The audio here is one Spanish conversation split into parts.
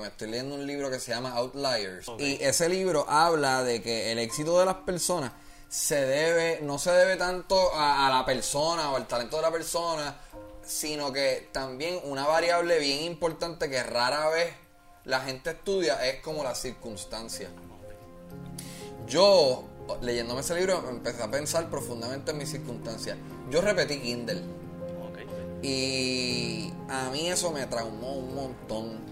Me estoy leyendo un libro que se llama Outliers. Y ese libro habla de que el éxito de las personas se debe, no se debe tanto a, la persona o al talento de la persona, sino que también una variable bien importante que rara vez la gente estudia es como la circunstancia. Yo, leyéndome ese libro, empecé a pensar profundamente en mis circunstancias. Yo repetí Kindle. Y a mí eso me traumó un montón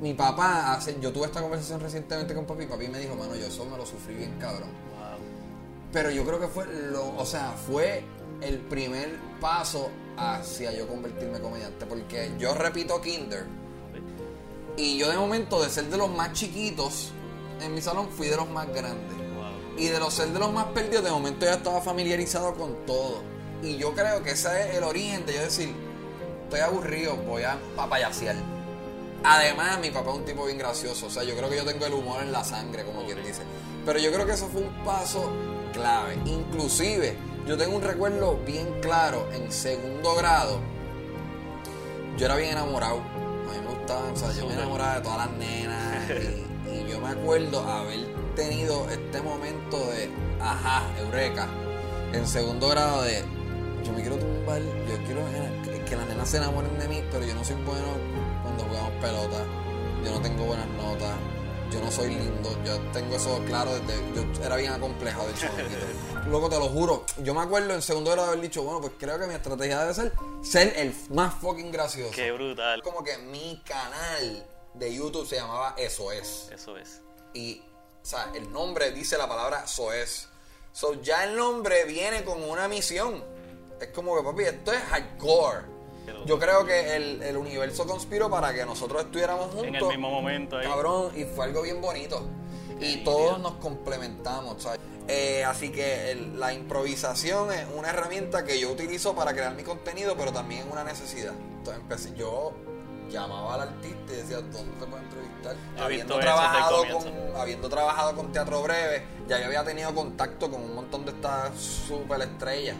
mi papá hace, yo tuve esta conversación recientemente con papi y papi me dijo, mano, yo eso me lo sufrí bien cabrón. Pero yo creo que fue lo, o sea, fue el primer paso hacia yo convertirme en comediante. Porque yo repito Kinder. Y yo de momento, de ser de los más chiquitos en mi salón, fui de los más grandes. Y de los ser de los más perdidos, de momento ya estaba familiarizado con todo. Y yo creo que ese es el origen de yo decir, estoy aburrido, voy a papayasear Además, mi papá es un tipo bien gracioso. O sea, yo creo que yo tengo el humor en la sangre, como quien dice. Pero yo creo que eso fue un paso clave. Inclusive, yo tengo un recuerdo bien claro en segundo grado. Yo era bien enamorado. A mí me gustaba, o sea, yo me enamoraba de todas las nenas. Y, y yo me acuerdo haber tenido este momento de, ajá, eureka, en segundo grado de, yo me quiero tumbar, yo quiero que las nenas se enamoren de mí, pero yo no soy bueno jugamos pelota, yo no tengo buenas notas, yo no soy lindo, yo tengo eso claro desde. Yo era bien acomplejado de hecho. Luego te lo juro, yo me acuerdo en segundo grado haber dicho, bueno, pues creo que mi estrategia debe ser ser el más fucking gracioso. Qué brutal. Como que mi canal de YouTube se llamaba Eso es. Eso es. Y, o sea, el nombre dice la palabra Eso es. So, ya el nombre viene con una misión. Es como que, papi, esto es hardcore. Yo creo que el, universo conspiró para que nosotros estuviéramos juntos. En el mismo momento ahí. Cabrón, y fue algo bien bonito. Y todos nos complementamos, ¿sabes? Eh, así que la improvisación es una herramienta que yo utilizo para crear mi contenido, pero también es una necesidad. Entonces empecé, yo llamaba al artista y decía, ¿dónde te puedo entrevistar? Habiendo trabajado, con, habiendo trabajado con Teatro Breve, ya yo había tenido contacto con un montón de estas super estrellas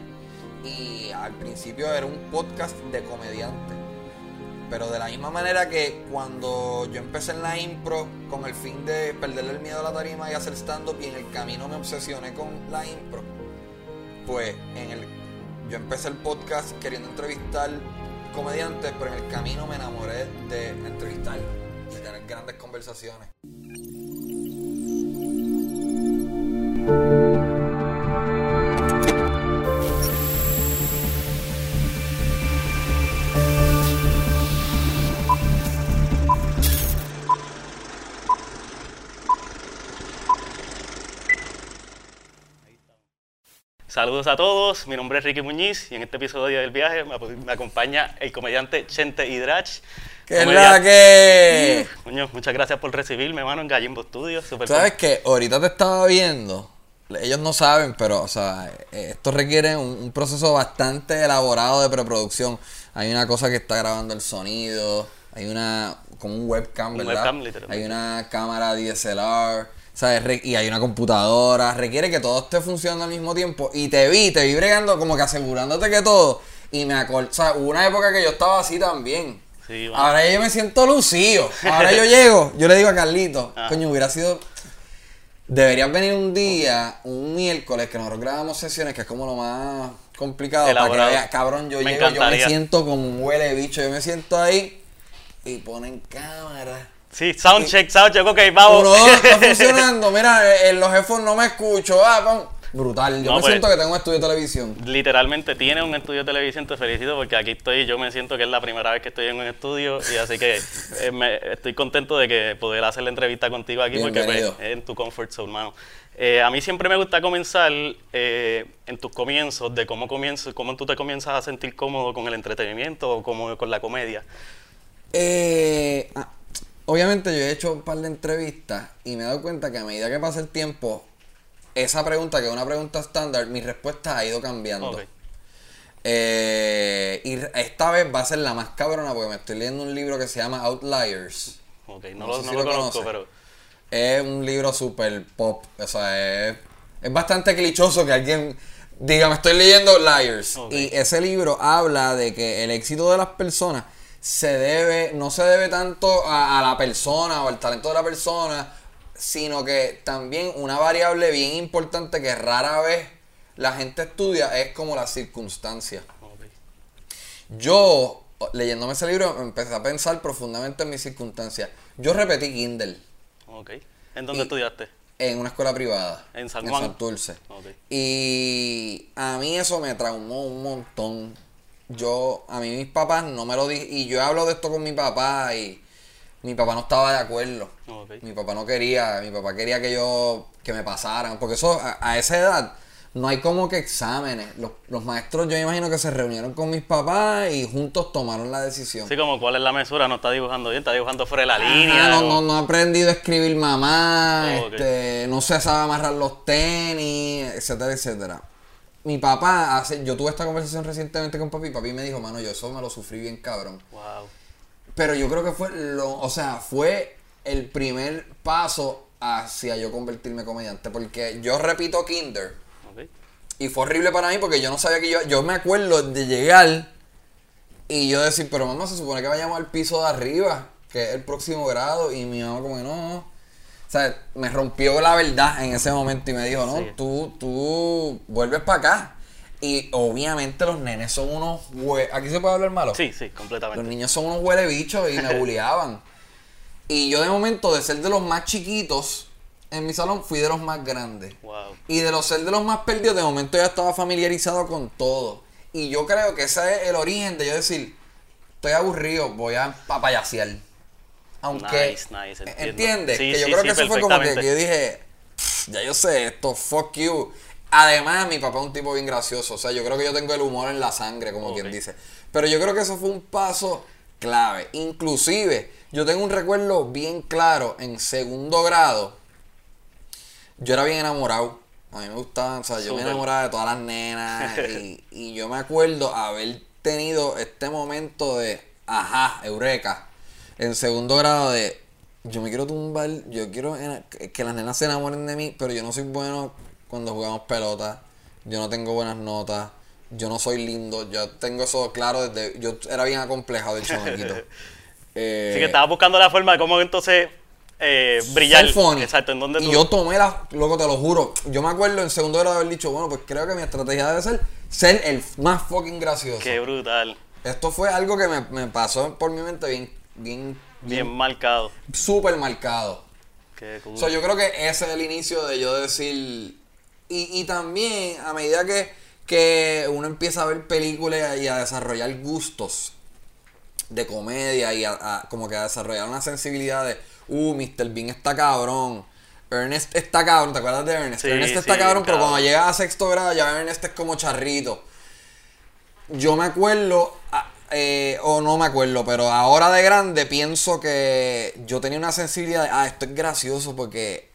y al principio era un podcast de comediante. Pero de la misma manera que cuando yo empecé en la impro con el fin de perderle el miedo a la tarima y hacer stand-up y en el camino me obsesioné con la impro, pues en el, yo empecé el podcast queriendo entrevistar comediantes, pero en el camino me enamoré de entrevistar y tener grandes conversaciones. Saludos a todos, mi nombre es Ricky Muñiz y en este episodio del viaje me, acompaña el comediante Chente Hidrach. ¿Qué la que? muchas gracias por recibirme, hermano, en Gallimbo Studios. ¿Sabes qué? Ahorita te estaba viendo, ellos no saben, pero, o sea, esto requiere un, proceso bastante elaborado de preproducción. Hay una cosa que está grabando el sonido, hay una, como un webcam, ¿verdad? hay una cámara DSLR y hay una computadora, requiere que todo esté funcionando al mismo tiempo. Y te vi, te vi bregando como que asegurándote que todo. Y me acuerdo, o sea, hubo una época que yo estaba así también. Ahora yo me siento lucido. Ahora yo llego, yo le digo a Carlito, ah. coño, hubiera sido. Deberías venir un día, un miércoles, que nosotros grabamos sesiones, que es como lo más complicado. Para que vea, cabrón, yo llego, yo me siento como un huele bicho, yo me siento ahí y ponen cámara Sí, soundcheck, soundcheck, ok, vamos. Uno, está funcionando, mira, en los headphones no me escucho, ah, Brutal, yo me pues, siento que tengo un estudio de televisión. Literalmente tiene un estudio de televisión, te felicito porque aquí estoy, yo me siento que es la primera vez que estoy en un estudio y así que eh, me, estoy contento de que poder hacer la entrevista contigo aquí porque pues, es en tu comfort zone, hermano. Eh, a mí siempre me gusta comenzar eh, en tus comienzos, de cómo, comienzo, cómo tú te comienzas a sentir cómodo con el entretenimiento o como con la comedia. Eh, ah, obviamente yo he hecho un par de entrevistas y me he dado cuenta que a medida que pasa el tiempo, esa pregunta, que es una pregunta estándar, mi respuesta ha ido cambiando. Eh, y esta vez va a ser la más cabrona porque me estoy leyendo un libro que se llama Outliers. Ok, no, lo, conozco, pero... Es un libro super pop, o sea, es, bastante clichoso que alguien diga, me estoy leyendo Liars. Y ese libro habla de que el éxito de las personas se debe, no se debe tanto a, la persona o al talento de la persona, sino que también una variable bien importante que rara vez la gente estudia es como las circunstancias. Yo, leyéndome ese libro, empecé a pensar profundamente en mis circunstancias. Yo repetí Kindle. Ok. ¿En dónde estudiaste? En una escuela privada. En San Juan. En Santurce. Y a mí eso me traumó un montón. Yo, a mí mis papás no me lo di Y yo hablo de esto con mi papá y mi papá no estaba de acuerdo. Mi papá no quería, mi papá quería que yo, que me pasaran. Porque eso, a esa edad, no hay como que exámenes. Los, maestros, yo imagino que se reunieron con mis papás y juntos tomaron la decisión. Sí, como cuál es la mesura, no está dibujando bien, está dibujando fuera de la línea. No, no, no, ha aprendido a escribir mamá, este, no se sabe amarrar los tenis, etcétera, etcétera. Mi papá, hace, yo tuve esta conversación recientemente con papi y papi me dijo, mano, yo eso me lo sufrí bien cabrón. Wow. Pero yo creo que fue lo, o sea, fue el primer paso hacia yo convertirme en comediante. Porque yo repito Kinder y fue horrible para mí porque yo no sabía que yo. Yo me acuerdo de llegar y yo decir, pero mamá, se supone que vayamos al piso de arriba, que es el próximo grado. Y mi mamá, como que no. O sea, me rompió la verdad en ese momento y me dijo, no, tú, tú vuelves para acá. Y obviamente los nenes son unos hue ¿Aquí se puede hablar malo? Sí, sí, completamente. Los niños son unos huele bichos y me bulleaban. y yo de momento, de ser de los más chiquitos, en mi salón fui de los más grandes. Y de los ser de los más perdidos, de momento ya estaba familiarizado con todo. Y yo creo que ese es el origen de yo decir, estoy aburrido, voy a papayasear. Aunque, nice, nice, ¿entiendes? que yo creo que eso fue como que, yo dije, ya yo sé esto, fuck you. Además, mi papá es un tipo bien gracioso. O sea, yo creo que yo tengo el humor en la sangre, como quien dice. Pero yo creo que eso fue un paso clave. Inclusive, yo tengo un recuerdo bien claro en segundo grado yo era bien enamorado. A mí me gustaba, o sea, yo me enamoraba de todas las nenas. y, yo me acuerdo haber tenido este momento de, ajá, eureka, en segundo grado de, yo me quiero tumbar, yo quiero que las nenas se enamoren de mí, pero yo no soy bueno cuando jugamos pelota, yo no tengo buenas notas, yo no soy lindo, yo tengo eso claro desde, yo era bien acomplejado de chamaquito. eh, Así que estaba buscando la forma de cómo entonces eh, brillar. Exacto, ¿en y yo tomé la, loco, te lo juro. Yo me acuerdo en segundo grado haber dicho, bueno, pues creo que mi estrategia debe ser ser el más fucking gracioso. Qué brutal. Esto fue algo que me, pasó por mi mente bien, bien, bien, marcado. Súper marcado. Qué cool. yo creo que ese es el inicio de yo decir. Y, también, a medida que, que uno empieza a ver películas y a desarrollar gustos de comedia y a, como que a desarrollar una sensibilidad de uh, Mr. Bean está cabrón. Ernest está cabrón, ¿te acuerdas de Ernest? Ernest está cabrón, pero cuando llega a sexto grado ya Ernest es como charrito. Yo me acuerdo, eh, o no me acuerdo, pero ahora de grande pienso que yo tenía una sensibilidad de, ah, esto es gracioso porque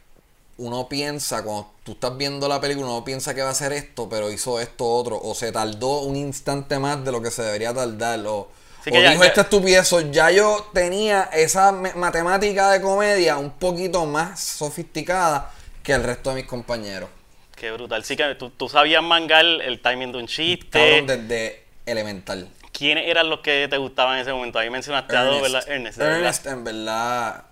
uno piensa, cuando tú estás viendo la película, uno piensa que va a ser esto, pero hizo esto otro, o se tardó un instante más de lo que se debería tardar, o o dijo esta estupidez. Ya yo tenía esa matemática de comedia un poquito más sofisticada que el resto de mis compañeros. Qué brutal. Sí que tú, sabías mangar el timing de un chiste. desde elemental. ¿Quiénes eran los que te gustaban en ese momento? Ahí mencionaste a dos, ¿verdad? Ernest. Ernest, en verdad.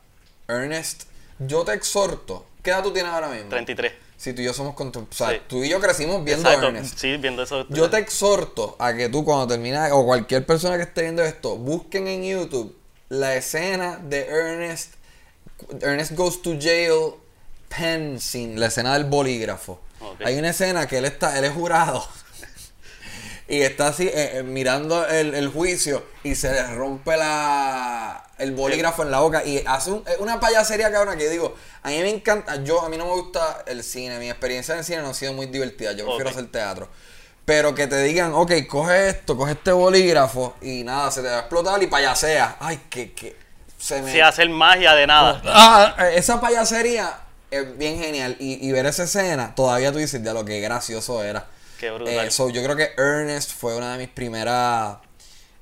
Ernest, yo te exhorto. ¿Qué edad tú tienes ahora mismo? 33. Si tú y yo somos O sea, tú y yo crecimos viendo Ernest. Sí, viendo eso. Yo te exhorto a que tú cuando termines, o cualquier persona que esté viendo esto, busquen en YouTube la escena de Ernest. Ernest Goes to Jail pen la escena del bolígrafo. Hay una escena que él está, él es jurado. Y está así eh, eh, mirando el, juicio y se le rompe la el bolígrafo en la boca y hace eh, una payasería cabrona que digo, a mí me encanta, yo a mí no me gusta el cine, mi experiencia en el cine no ha sido muy divertida, yo prefiero hacer teatro. Pero que te digan, ok, coge esto, coge este bolígrafo y nada, se te va a explotar y payasea. Ay, que, que se me... hacer magia de nada. Ah, esa payasería es bien genial. Y, ver esa escena, todavía tú dices, ya lo que gracioso era. Qué brutal. Eh, yo creo que Ernest fue una de mis primeras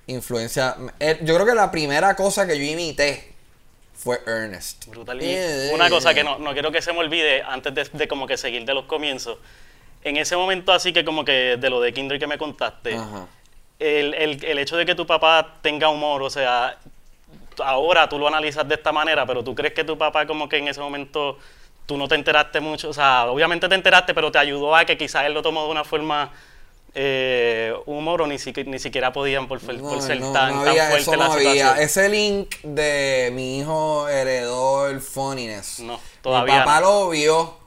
influencias. Eh, yo creo que la primera cosa que yo imité fue Ernest. Brutal. una cosa que no, no, quiero que se me olvide antes de, como que seguir de los comienzos. En ese momento así que como que de lo de Kindle que me contaste, el, el, el hecho de que tu papá tenga humor, o sea, ahora tú lo analizas de esta manera, pero tú crees que tu papá como que en ese momento tú no te enteraste mucho, o sea, obviamente te enteraste, pero te ayudó a que quizás él lo tomó de una forma eh, humor o ni, ni siquiera podían por, ser tan, tan, fuerte la situación. Ese link de mi hijo heredó el funniness. No, todavía Mi papá lo vio,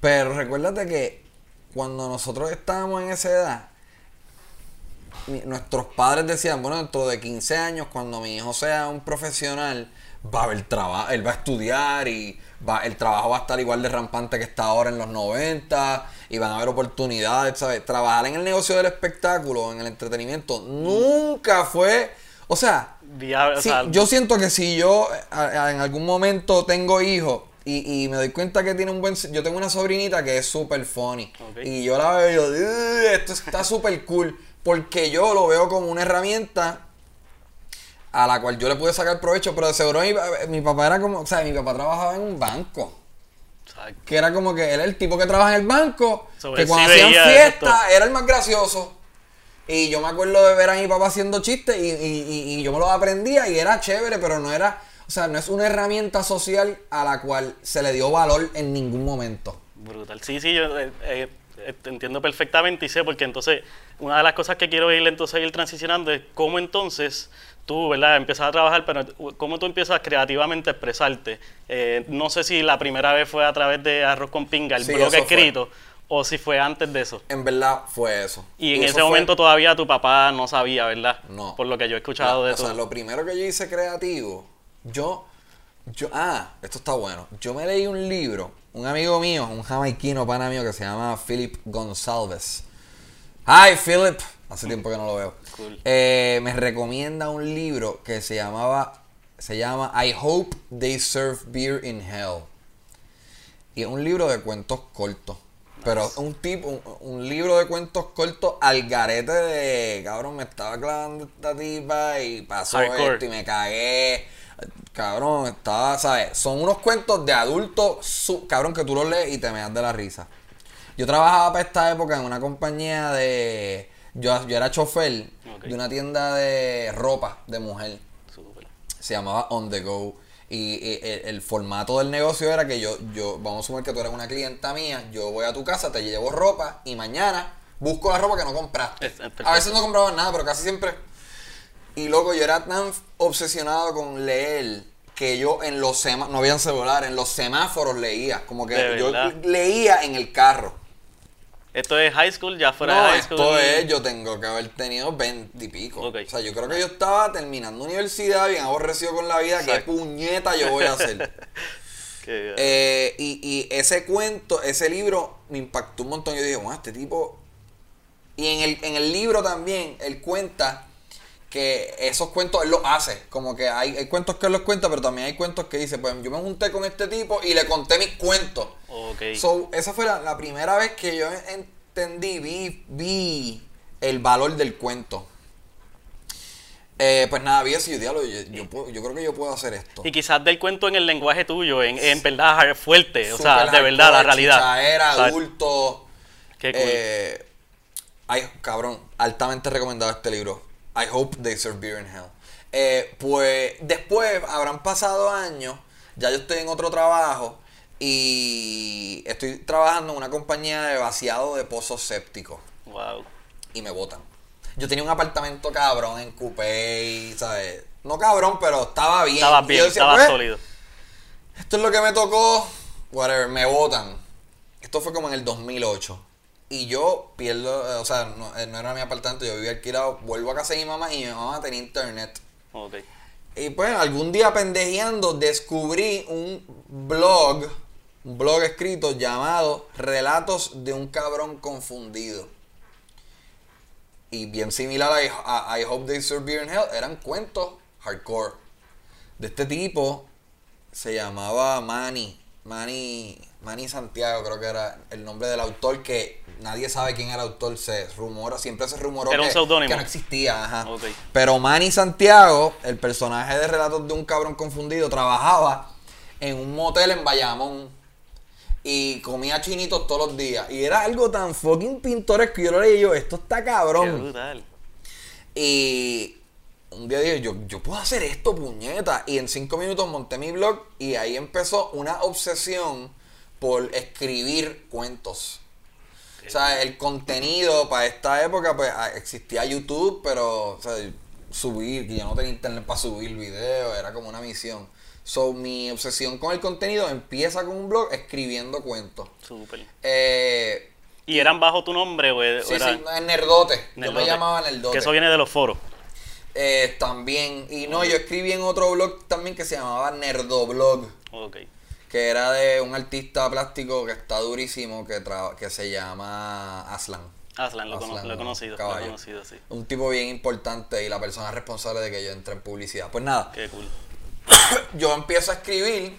pero recuérdate que cuando nosotros estábamos en esa edad, nuestros padres decían, bueno, dentro de 15 años, cuando mi hijo sea un profesional, va a haber trabajo, él va a estudiar y va, el trabajo va a estar igual de rampante que está ahora en los 90 y van a haber oportunidades, ¿sabes? Trabajar en el negocio del espectáculo, en el entretenimiento, nunca fue, o sea, yo siento que si yo en algún momento tengo hijos y, me doy cuenta que tiene un buen... Yo tengo una sobrinita que es súper funny. Y yo la veo y yo, esto está súper cool. Porque yo lo veo como una herramienta a la cual yo le pude sacar provecho, pero de seguro mi, papá era como, o sea, mi papá trabajaba en un banco. Que era como que él era el tipo que trabaja en el banco, que cuando hacían fiesta era el más gracioso. Y yo me acuerdo de ver a mi papá haciendo chistes y, y, yo me lo aprendía y era chévere, pero no era, o sea, no es una herramienta social a la cual se le dio valor en ningún momento. Brutal. Sí, sí, yo eh, eh, entiendo perfectamente y sé, porque entonces una de las cosas que quiero ir entonces ir transicionando es cómo entonces tú, ¿verdad? Empiezas a trabajar, pero cómo tú empiezas creativamente a expresarte. Eh, no sé si la primera vez fue a través de Arroz con Pinga, el blog escrito, o si fue antes de eso. En verdad fue eso. Y, en ese momento todavía tu papá no sabía, ¿verdad? No. Por lo que yo he escuchado de eso. O sea, lo primero que yo hice creativo, yo, yo, ah, esto está bueno. Yo me leí un libro, un amigo mío, un jamaiquino pana mío que se llama Philip González. Hi, Philip. Hace tiempo que no lo veo. Eh, me recomienda un libro que se llamaba se llama I Hope They Serve Beer in Hell. Y es un libro de cuentos cortos. Pero un tipo, un, libro de cuentos cortos al garete de cabrón, me estaba clavando esta tipa y pasó esto y me cagué. Cabrón, estaba, ¿sabes? Son unos cuentos de adultos, cabrón, que tú los lees y te me das de la risa. Yo trabajaba para esta época en una compañía de yo, yo era chofer de una tienda de ropa de mujer. Se llamaba On The Go. Y, el, formato del negocio era que yo, yo, vamos a sumar que tú eres una clienta mía, yo voy a tu casa, te llevo ropa y mañana busco la ropa que no compraste. a veces no compraba nada, pero casi siempre. Y luego yo era tan obsesionado con leer que yo en los semáforos, no habían celular, en los semáforos leía. Como que yo leía en el carro. ¿Esto es high school? ¿Ya fuera de high school? Esto es, yo tengo que haber tenido 20 y pico. O sea, yo creo que yo estaba terminando universidad, bien aborrecido con la vida. ¿Qué puñeta yo voy a hacer? eh, y, y, ese cuento, ese libro me impactó un montón. Yo dije, bueno, este tipo. Y en el, en el libro también, él cuenta que esos cuentos él los hace. Como que hay, hay, cuentos que él los cuenta, pero también hay cuentos que dice, pues yo me junté con este tipo y le conté mis cuentos. Ok. So, esa fue la, primera vez que yo entendí, vi, vi el valor del cuento. Eh, pues nada, vi eso y yo, yo, yo, creo que yo puedo hacer esto. Y quizás del cuento en el lenguaje tuyo, en, en verdad fuerte, o sea, de verdad, la realidad. Era adulto. Qué cool. Eh, ay, cabrón, altamente recomendado este libro. I hope they serve beer in hell. Eh, pues después habrán pasado años, ya yo estoy en otro trabajo y estoy trabajando en una compañía de vaciado de pozos sépticos. Wow. Y me botan. Yo tenía un apartamento cabrón en Coupé, ¿sabes? No cabrón, pero estaba bien. Estaba bien, estaba pues, sólido. Esto es lo que me tocó, whatever, me botan. Esto fue como en el 2008. Y yo pierdo, o sea, eh, no, era mi apartamento, yo vivía alquilado, vuelvo a casa de mi mamá y mi mamá tenía internet. Okay. Y pues algún día pendejeando descubrí un blog, un blog escrito llamado Relatos de un cabrón confundido. Y bien similar a, I Hope They Serve Beer in Hell, eran cuentos hardcore. De este tipo se llamaba Manny. Manny, Manny Santiago creo que era el nombre del autor que nadie sabe quién era el autor, se rumora, siempre se rumoró que, que, no existía. Ajá. Pero Manny Santiago, el personaje de Relatos de un cabrón confundido, trabajaba en un motel en Bayamón y comía chinitos todos los días. Y era algo tan fucking pintoresco que yo lo leí yo, esto está cabrón. Y un día dije, yo, yo puedo hacer esto, puñeta. Y en cinco minutos monté mi blog y ahí empezó una obsesión por escribir cuentos. O sea, el contenido para esta época, pues ah, existía YouTube, pero, o sea, subir, que yo no tenía internet para subir videos, era como una misión. So, mi obsesión con el contenido empieza con un blog escribiendo cuentos. Súper. Eh, ¿Y eran bajo tu nombre o sí, era... sí, Nerdote. Yo me llamaba Nerdote. Que eso viene de los foros. Eh, también. Y no, yo escribí en otro blog también que se llamaba Nerdoblog. Ok. Que era de un artista plástico que está durísimo, que, que se llama Aslan. Aslan, lo, he conocido, lo he conocido, sí. Un tipo bien importante y la persona responsable de que yo entre en publicidad. Pues nada. Qué cool. yo empiezo a escribir,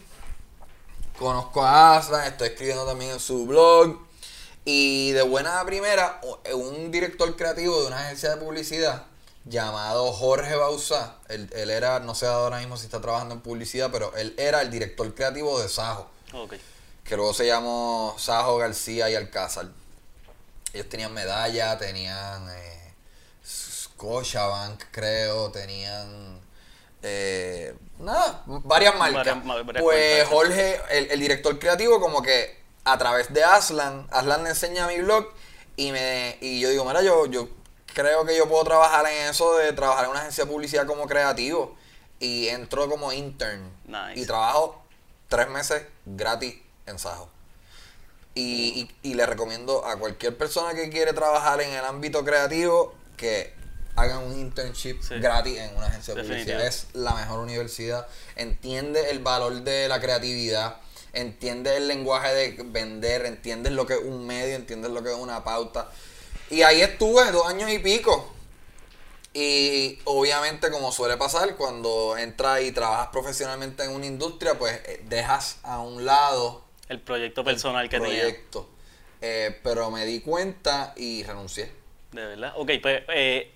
conozco a Aslan, estoy escribiendo también en su blog. Y de buena primera, un director creativo de una agencia de publicidad llamado Jorge Bausá, él, era, no sé ahora mismo si está trabajando en publicidad, pero él era el director creativo de Sajo. Que luego se llamó Sajo García y Alcázar. Ellos tenían medalla, tenían eh, Scotiabank, creo, tenían eh, nada, varias marcas. pues Jorge, el, director creativo, como que a través de Aslan, Aslan le enseña mi blog y me y yo digo, mira, yo, yo creo que yo puedo trabajar en eso de trabajar en una agencia de publicidad como creativo. Y entro como intern. Y trabajo tres meses gratis en Sajo. Y, y, le recomiendo a cualquier persona que quiere trabajar en el ámbito creativo que hagan un internship gratis en una agencia de publicidad. Es la mejor universidad. Entiende el valor de la creatividad. Entiende el lenguaje de vender. Entiende lo que es un medio. Entiende lo que es una pauta. Y ahí estuve dos años y pico. Y obviamente, como suele pasar, cuando entras y trabajas profesionalmente en una industria, pues eh, dejas a un lado el proyecto personal que proyecto. Eh, pero me di cuenta y renuncié. De verdad. Ok, pues, eh,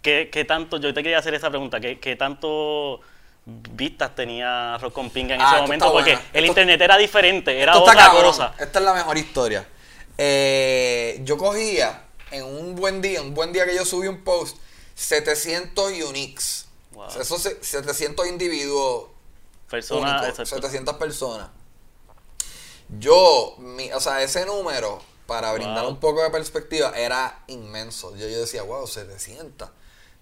¿qué, tanto? Yo te quería hacer esa pregunta. ¿Qué, qué tanto vistas tenía Rock con Ping en ese ah, momento? Porque el internet era diferente, era otra cosa. Esta es la mejor historia. yo cogía en un buen día, un buen día que yo subí un post, 700 uniques. esos 700 individuos. Personas. 700 personas. Yo, mi, o sea, ese número, para brindar un poco de perspectiva, era inmenso. Yo, yo decía, wow, 700.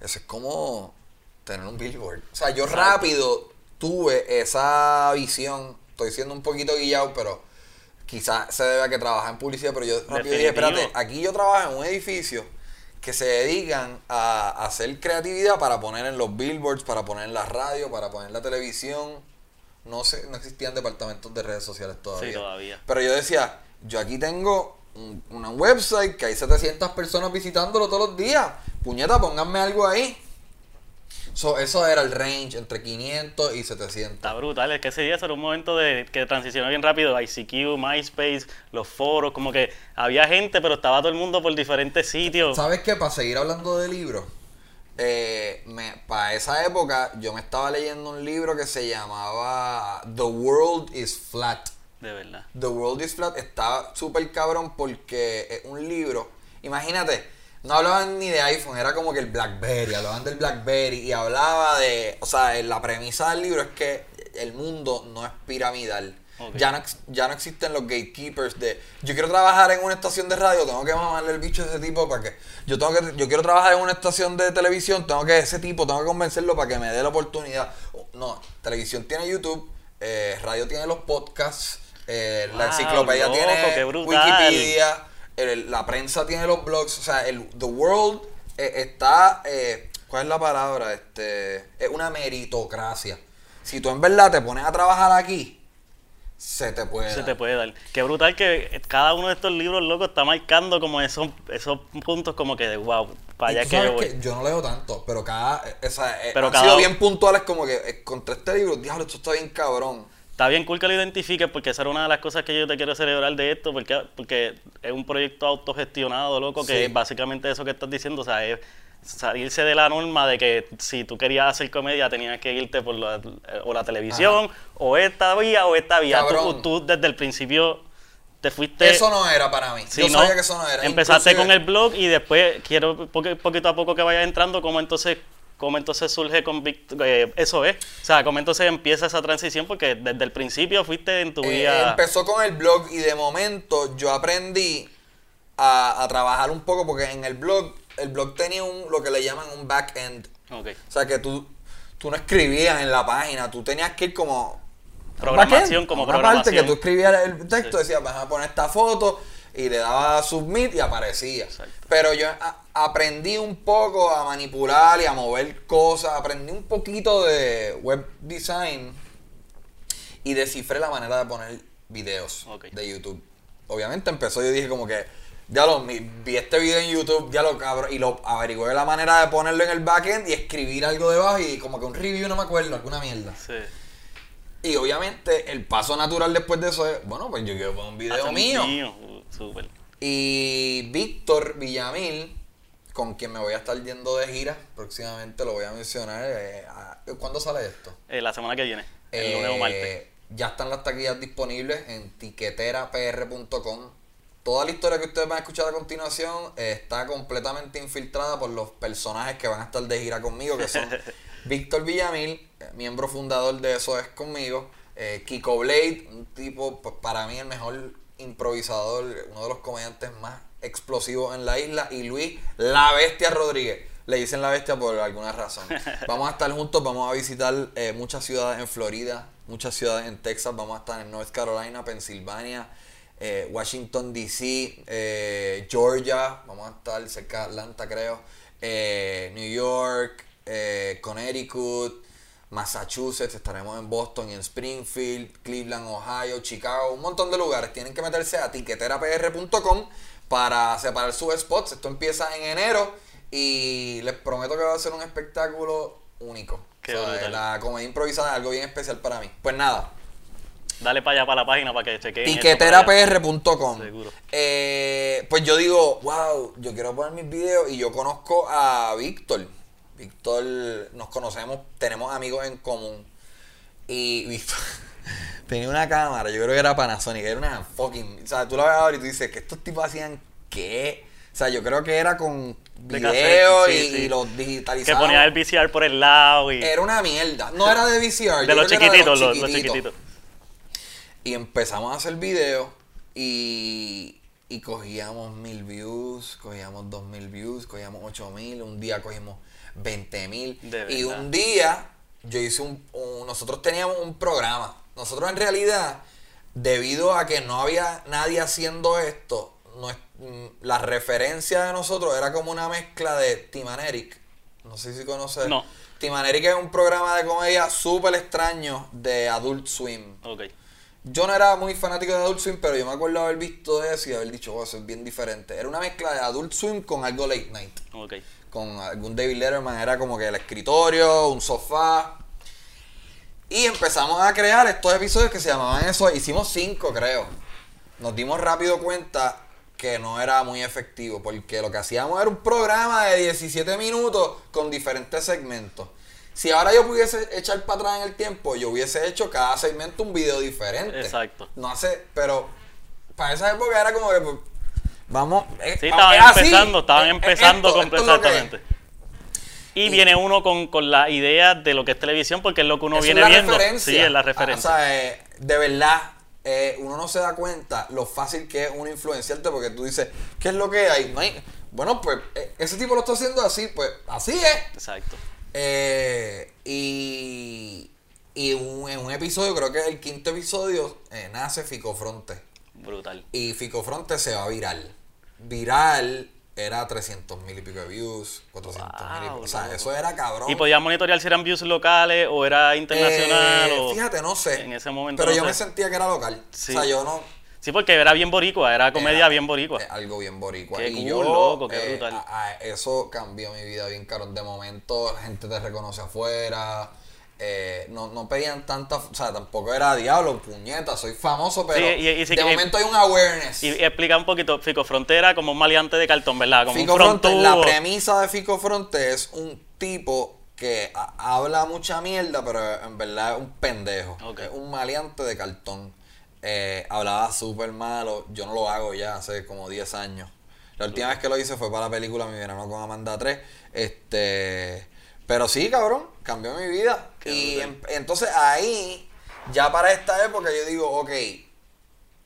Eso es como tener un billboard. O sea, yo rápido tuve esa visión. Estoy siendo un poquito guillado, pero quizás se debe a que trabaja en publicidad, pero yo rápido dije, espérate, aquí yo trabajo en un edificio que se dedican a hacer creatividad para poner en los billboards, para poner en la radio, para poner en la televisión. No sé, no existían departamentos de redes sociales todavía. Sí, todavía. Pero yo decía, yo aquí tengo un, una website que hay 700 personas visitándolo todos los días. Puñeta, pónganme algo ahí eso era el range entre 500 y 700. Está brutal, es que ese día era un momento de que transicionó bien rápido. ICQ, MySpace, los foros, como que había gente, pero estaba todo el mundo por diferentes sitios. ¿Sabes qué? Para seguir hablando de libros, eh, para esa época yo me estaba leyendo un libro que se llamaba The World is Flat. De verdad. The World is Flat estaba súper cabrón porque es un libro. Imagínate no hablaban ni de iPhone, era como que el BlackBerry, hablaban del BlackBerry y hablaba de, o sea, la premisa del libro es que el mundo no es piramidal. Ya, no, ya no existen los gatekeepers de yo quiero trabajar en una estación de radio, tengo que mamarle el bicho a ese tipo para que yo tengo que yo quiero trabajar en una estación de televisión, tengo que ese tipo, tengo que convencerlo para que me dé la oportunidad. No, televisión tiene YouTube, eh, radio tiene los podcasts, eh, la enciclopedia tiene Wikipedia la prensa tiene los blogs, o sea, el The World eh, está, eh, ¿cuál es la palabra? Este, es una meritocracia. Si tú en verdad te pones a trabajar aquí, se te puede Se te puede dar. Qué brutal que cada uno de estos libros locos está marcando como esos, esos puntos como que de wow, para allá que yo voy. yo no leo tanto, pero cada, eh, pero han sido bien puntuales como que contra este libro, diablo, esto está bien cabrón está bien cool que lo identifiques porque esa era una de las cosas que yo te quiero celebrar de esto, porque, porque es un proyecto autogestionado, loco, que es básicamente eso que estás diciendo, o sea, es salirse de la norma de que si tú querías hacer comedia tenías que irte por la, o la televisión, o esta vía o esta vía. Tú, tú, desde el principio te fuiste... Eso no era para mí. Yo sabía que eso no era. Empezaste con el blog y después quiero poquito a poco que vayas entrando, cómo entonces cómo entonces surge con eh, eso es, o sea, cómo entonces empieza esa transición porque desde el principio fuiste en tu eh, vida... empezó con el blog y de momento yo aprendí a, trabajar un poco porque en el blog, el blog tenía un, lo que le llaman un back-end. Okay. O sea, que tú, tú no escribías en la página, tú tenías que ir como... Programación, como programación. parte que tú escribías el texto, decías, vas a poner esta foto y le daba submit y aparecía. Pero yo aprendí un poco a manipular y a mover cosas, aprendí un poquito de web design y descifré la manera de poner videos de YouTube. Obviamente empezó, yo dije como que, ya lo vi este video en YouTube, ya lo cabrón, y lo averigué la manera de ponerlo en el backend y escribir algo debajo y como que un review no me acuerdo, alguna mierda. Sí. Y obviamente el paso natural después de eso es, bueno, pues yo quiero poner un video mío. mío. Y Víctor Villamil, con quien me voy a estar yendo de gira próximamente, lo voy a mencionar. Eh, ¿Cuándo sale esto? Eh, la semana que viene, el lunes o martes. Eh, ya están las taquillas disponibles en tiqueterapr.com. Toda la historia que ustedes van a escuchar a continuación está completamente infiltrada por los personajes que van a estar de gira conmigo, que son Víctor Villamil, miembro fundador de Eso es conmigo, Kiko Blade, un tipo, pues, para mí el mejor improvisador, uno de los comediantes más explosivos en la isla, y Luis La Bestia Rodríguez. Le dicen La Bestia por alguna razón. Vamos a estar juntos, vamos a visitar eh, muchas ciudades en Florida, muchas ciudades en Texas, vamos a estar en North Carolina, Pensilvania, eh, Washington DC, eh, Georgia, vamos a estar cerca de Atlanta creo, New York, Connecticut, Massachusetts, estaremos en Boston y en Springfield, Cleveland, Ohio, Chicago, un montón de lugares. Tienen que meterse a tiqueterapr.com para separar sus spots. Esto empieza en enero y les prometo que va a ser un espectáculo único. la comedia improvisada es algo bien especial para mí. Pues nada. Dale para allá para la página para que chequeen. Tiqueterapr.com. Eh, pues yo digo, wow, yo quiero poner mis videos y yo conozco a Víctor Víctor, nos conocemos, tenemos amigos en común. Y Víctor tenía una cámara, yo creo que era Panasonic, era una fucking. O sea, tú la ves ahora y tú dices que estos tipos hacían qué. O sea, yo creo que era con video y, los digitalizados. Que ponía el VCR por el lado y. Era una mierda. No era de VCR. de, los chiquititos, los, chiquititos. Y empezamos a hacer video y, y cogíamos mil views, cogíamos dos mil views, cogíamos ocho mil. Un día cogimos 20 mil. Y un día yo hice un, Nosotros teníamos un programa. Nosotros en realidad, debido a que no había nadie haciendo esto, mm, la referencia de nosotros era como una mezcla de Timaneric. No sé si conoces. No. Timaneric es un programa de comedia súper extraño de Adult Swim. Yo no era muy fanático de Adult Swim, pero yo me acuerdo haber visto eso y haber dicho, oh, eso es bien diferente. Era una mezcla de Adult Swim con algo late night. Okay con algún David Letterman, era como que el escritorio, un sofá. Y empezamos a crear estos episodios que se llamaban eso. Hicimos cinco, creo. Nos dimos rápido cuenta que no era muy efectivo, porque lo que hacíamos era un programa de 17 minutos con diferentes segmentos. Si ahora yo pudiese echar para atrás en el tiempo, yo hubiese hecho cada segmento un video diferente. Exacto. No sé, pero para esa época era como que pues, Vamos. Eh, sí, estaban empezando, estaban eh, empezando completamente. Y viene uno con, con, la idea de lo que es televisión, porque es lo que uno viene viendo. Sí, es la referencia. o sea, eh, de verdad, uno no se da cuenta lo fácil que es un influenciarte, porque tú dices, ¿qué es lo que hay? bueno, pues ese tipo lo está haciendo así, pues así es. Exacto. y y en un episodio, creo que es el quinto episodio, nace Fico Fronte. Brutal. Y Fico Fronte se va viral viral era 300 mil y pico de views, 400 mil O sea, eso era cabrón. ¿Y podías monitorear si eran views locales o era internacional? Eh, fíjate, no sé. En ese momento. Pero yo me sentía que era local. O sea, yo no. Sí, porque era bien boricua, era comedia bien boricua. Algo bien boricua. Qué y yo, loco, qué eh, brutal. eso cambió mi vida bien caro. De momento, la gente te reconoce afuera. Eh, no, no pedían tanta, o sea, tampoco era diablo, puñeta, soy famoso, pero de momento hay un awareness. Y, explica un poquito, Fico Frontera como un maleante de cartón, ¿verdad? Como Fico Fronte, la premisa de Fico Fronte es un tipo que habla mucha mierda, pero en verdad es un pendejo, es un maleante de cartón. eh, hablaba súper malo. Yo no lo hago ya hace como 10 años. La última vez que lo hice fue para la película Mi verano con Amanda 3. Este, pero sí, cabrón, cambió mi vida. y entonces ahí, ya para esta época, yo digo, ok,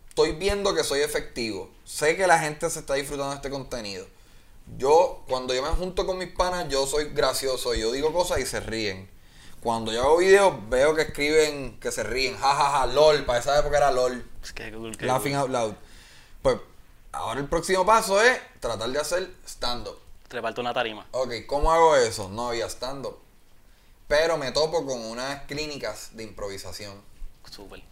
estoy viendo que soy efectivo. Sé que la gente se está disfrutando de este contenido. Yo, cuando yo me junto con mis panas, yo soy gracioso. Yo digo cosas y se ríen. Cuando yo hago videos, veo que escriben, que se ríen. jajaja, ja, ja, lol. Para esa época era lol. Es que Laughing out loud. Pues ahora el próximo paso es tratar de hacer stand-up. Treparte una tarima. Ok, ¿cómo hago eso? No había stand-up. Pero me topo con unas clínicas de improvisación. Súper.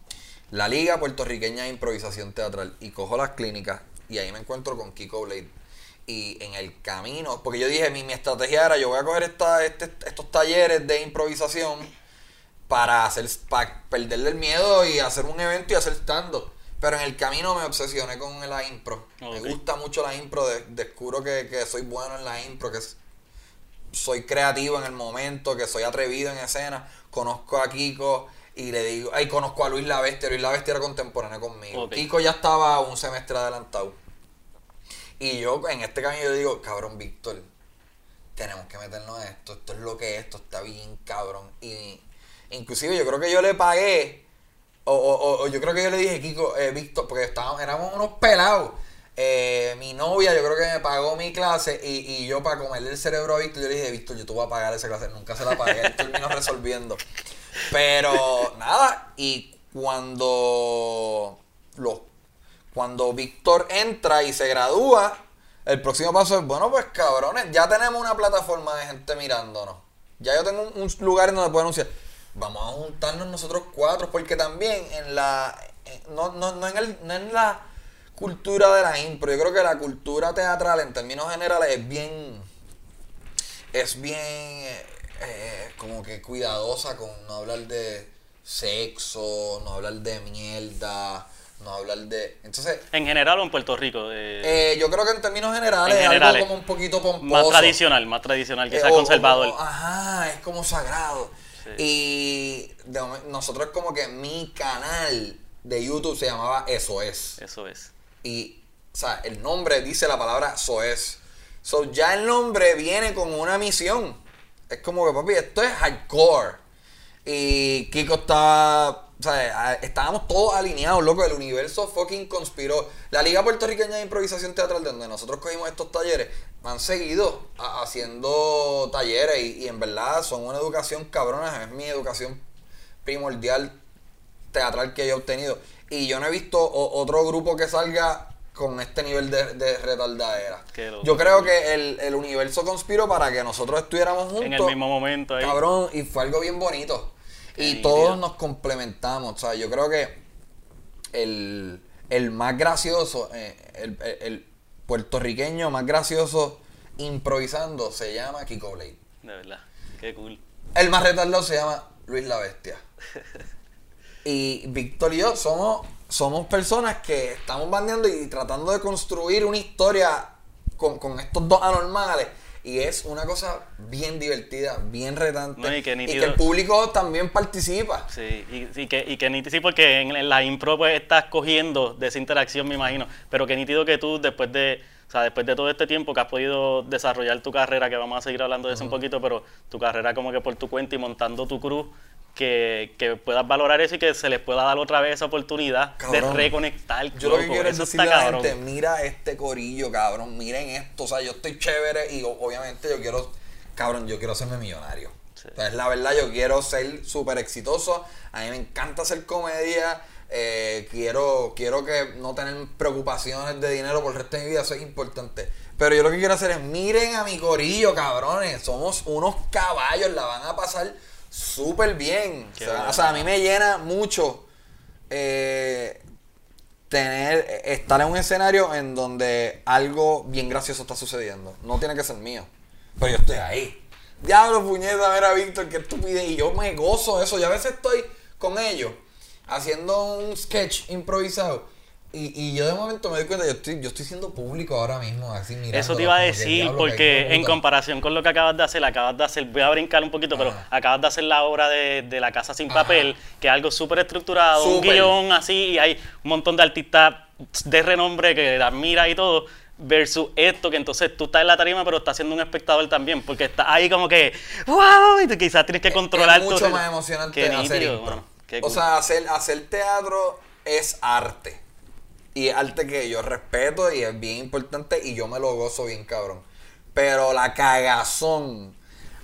La Liga Puertorriqueña de Improvisación Teatral. Y cojo las clínicas y ahí me encuentro con Kiko Blade. Y en el camino, porque yo dije, mi, mi estrategia era, yo voy a coger esta, este, estos talleres de improvisación para hacer para perderle el miedo y hacer un evento y hacer stand-up. Pero en el camino me obsesioné con la impro. Me gusta mucho la impro. descubro que, que, soy bueno en la impro, que soy creativo en el momento, que soy atrevido en escena. Conozco a Kiko y le digo, ay, conozco a Luis La Bestia. Luis La Bestia era contemporáneo conmigo. Kiko ya estaba un semestre adelantado. Y yo en este camino yo digo, cabrón, Víctor, tenemos que meternos en esto. Esto es lo que es, esto está bien, cabrón. Y inclusive yo creo que yo le pagué o, o, o, yo creo que yo le dije, Kiko, eh, Víctor, porque estábamos, éramos unos pelados. Eh, mi novia, yo creo que me pagó mi clase y, y yo para comerle el cerebro a Víctor, yo le dije, Víctor, yo te voy a pagar esa clase. Nunca se la pagué, él terminó resolviendo. Pero nada, y cuando, lo, cuando Víctor entra y se gradúa, el próximo paso es, bueno, pues cabrones, ya tenemos una plataforma de gente mirándonos. Ya yo tengo un, un lugar en donde puedo anunciar vamos a juntarnos nosotros cuatro, porque también en la, no, no, no, en el, no en la cultura de la impro, yo creo que la cultura teatral en términos generales es bien, es bien eh, como que cuidadosa con no hablar de sexo, no hablar de mierda, no hablar de. Entonces. En general o en Puerto Rico. Eh, yo creo que en términos generales es algo como un poquito pomposo. Más tradicional, más tradicional, que se ha conservado. ajá, es como sagrado. Y nosotros como que mi canal de YouTube se llamaba Eso es. Eso es. Y, o sea, el nombre dice la palabra Eso es. So, ya el nombre viene con una misión. Es como que, papi, esto es hardcore. Y Kiko estaba. O sea, estábamos todos alineados, loco. El universo fucking conspiró. La Liga Puertorriqueña de Improvisación Teatral, donde nosotros cogimos estos talleres, han seguido haciendo talleres y, en verdad son una educación cabrona, es mi educación primordial teatral que yo he obtenido. Y yo no he visto otro grupo que salga con este nivel de, de retardadera. Yo creo que el, universo conspiró para que nosotros estuviéramos juntos. En el mismo momento ahí. Cabrón, y fue algo bien bonito. Y todos nos complementamos. O sea, yo creo que el, más gracioso, eh, el puertorriqueño más gracioso improvisando se llama Kiko Blade. De verdad, qué cool. El más retardado se llama Luis la Bestia. y Víctor y yo somos, somos personas que estamos bandeando y tratando de construir una historia con, con estos dos anormales y es una cosa bien divertida, bien retante. y, que el público también participa. Sí, y, que, y que nítido, sí, porque en, la impro pues estás cogiendo de esa interacción, me imagino. Pero que nítido que tú, después de, o sea, después de todo este tiempo que has podido desarrollar tu carrera, que vamos a seguir hablando de eso un poquito, pero tu carrera como que por tu cuenta y montando tu cruz, que, que, puedas valorar eso y que se les pueda dar otra vez esa oportunidad de reconectar. Yo lo que quiero es decirle a la gente, mira este corillo, cabrón, miren esto, o sea, yo estoy chévere y obviamente yo quiero, cabrón, yo quiero serme millonario. Entonces, la verdad, yo quiero ser súper exitoso, a mí me encanta hacer comedia, eh, quiero, quiero que no tener preocupaciones de dinero por el resto de mi vida, eso es importante. Pero yo lo que quiero hacer es, miren a mi corillo, cabrones, somos unos caballos, la van a pasar súper bien. O sea, a mí me llena mucho eh, tener, estar en un escenario en donde algo bien gracioso está sucediendo. No tiene que ser mío, pero yo estoy ahí. Diablo, puñeta, mira, Víctor, qué estupidez. Y yo me gozo eso. Y a veces estoy con ellos haciendo un sketch improvisado. Y, y yo de momento me doy cuenta, yo estoy, yo estoy siendo público ahora mismo, así mirando. Eso te iba a decir, porque en comparación con lo que acabas de hacer, acabas de hacer, voy a brincar un poquito, pero acabas de hacer la obra de, de La Casa Sin Papel, que es algo súper estructurado, un guion así, y hay un montón de artistas de renombre que admira y todo versus esto, que entonces tú estás en la tarima, pero estás siendo un espectador también, porque estás ahí como que, wow, y quizás tienes que controlar es mucho más emocionante hacer O sea, hacer, hacer teatro es arte. Y es arte que yo respeto y es bien importante y yo me lo gozo bien, cabrón. Pero la cagazón.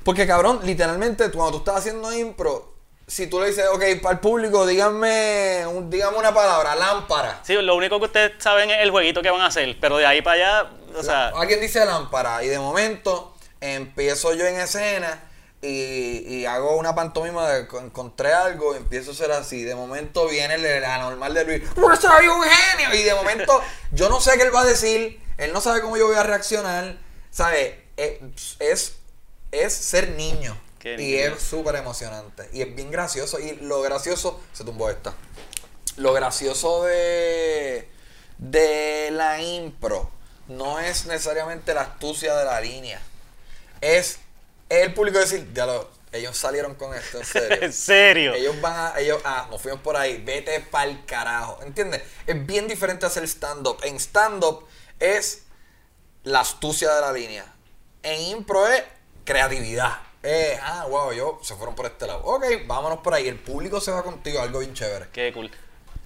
Porque, cabrón, literalmente, cuando tú estás haciendo impro, si tú le dices, ok, para el público, díganme, díganme una palabra, lámpara. Sí, lo único que ustedes saben es el jueguito que van a hacer, pero de ahí para allá, o sea... Alguien dice lámpara y de momento empiezo yo en escena y, hago una pantomima de encontré algo y empiezo a ser así. De momento viene el anormal de Luis, ¡Pues soy un genio! Y de momento yo no sé qué él va a decir, él no sabe cómo yo voy a reaccionar, ¿sabes? Eh, es, es ser niño y es súper emocionante. Y es bien gracioso. Y lo gracioso. Se tumbó esta. Lo gracioso de. De la impro. No es necesariamente la astucia de la línea. Es el público decir, ya lo, ellos salieron con esto, en serio. ¿En serio? Ellos van a, ellos, ah, nos fuimos por ahí, vete pa'l carajo. ¿Entiendes? Es bien diferente hacer stand-up. En stand-up es la astucia de la línea. En impro es creatividad. Eh, ah, wow, yo se fueron por este lado. Ok, vámonos por ahí. El público se va contigo, algo bien chévere. Qué cool.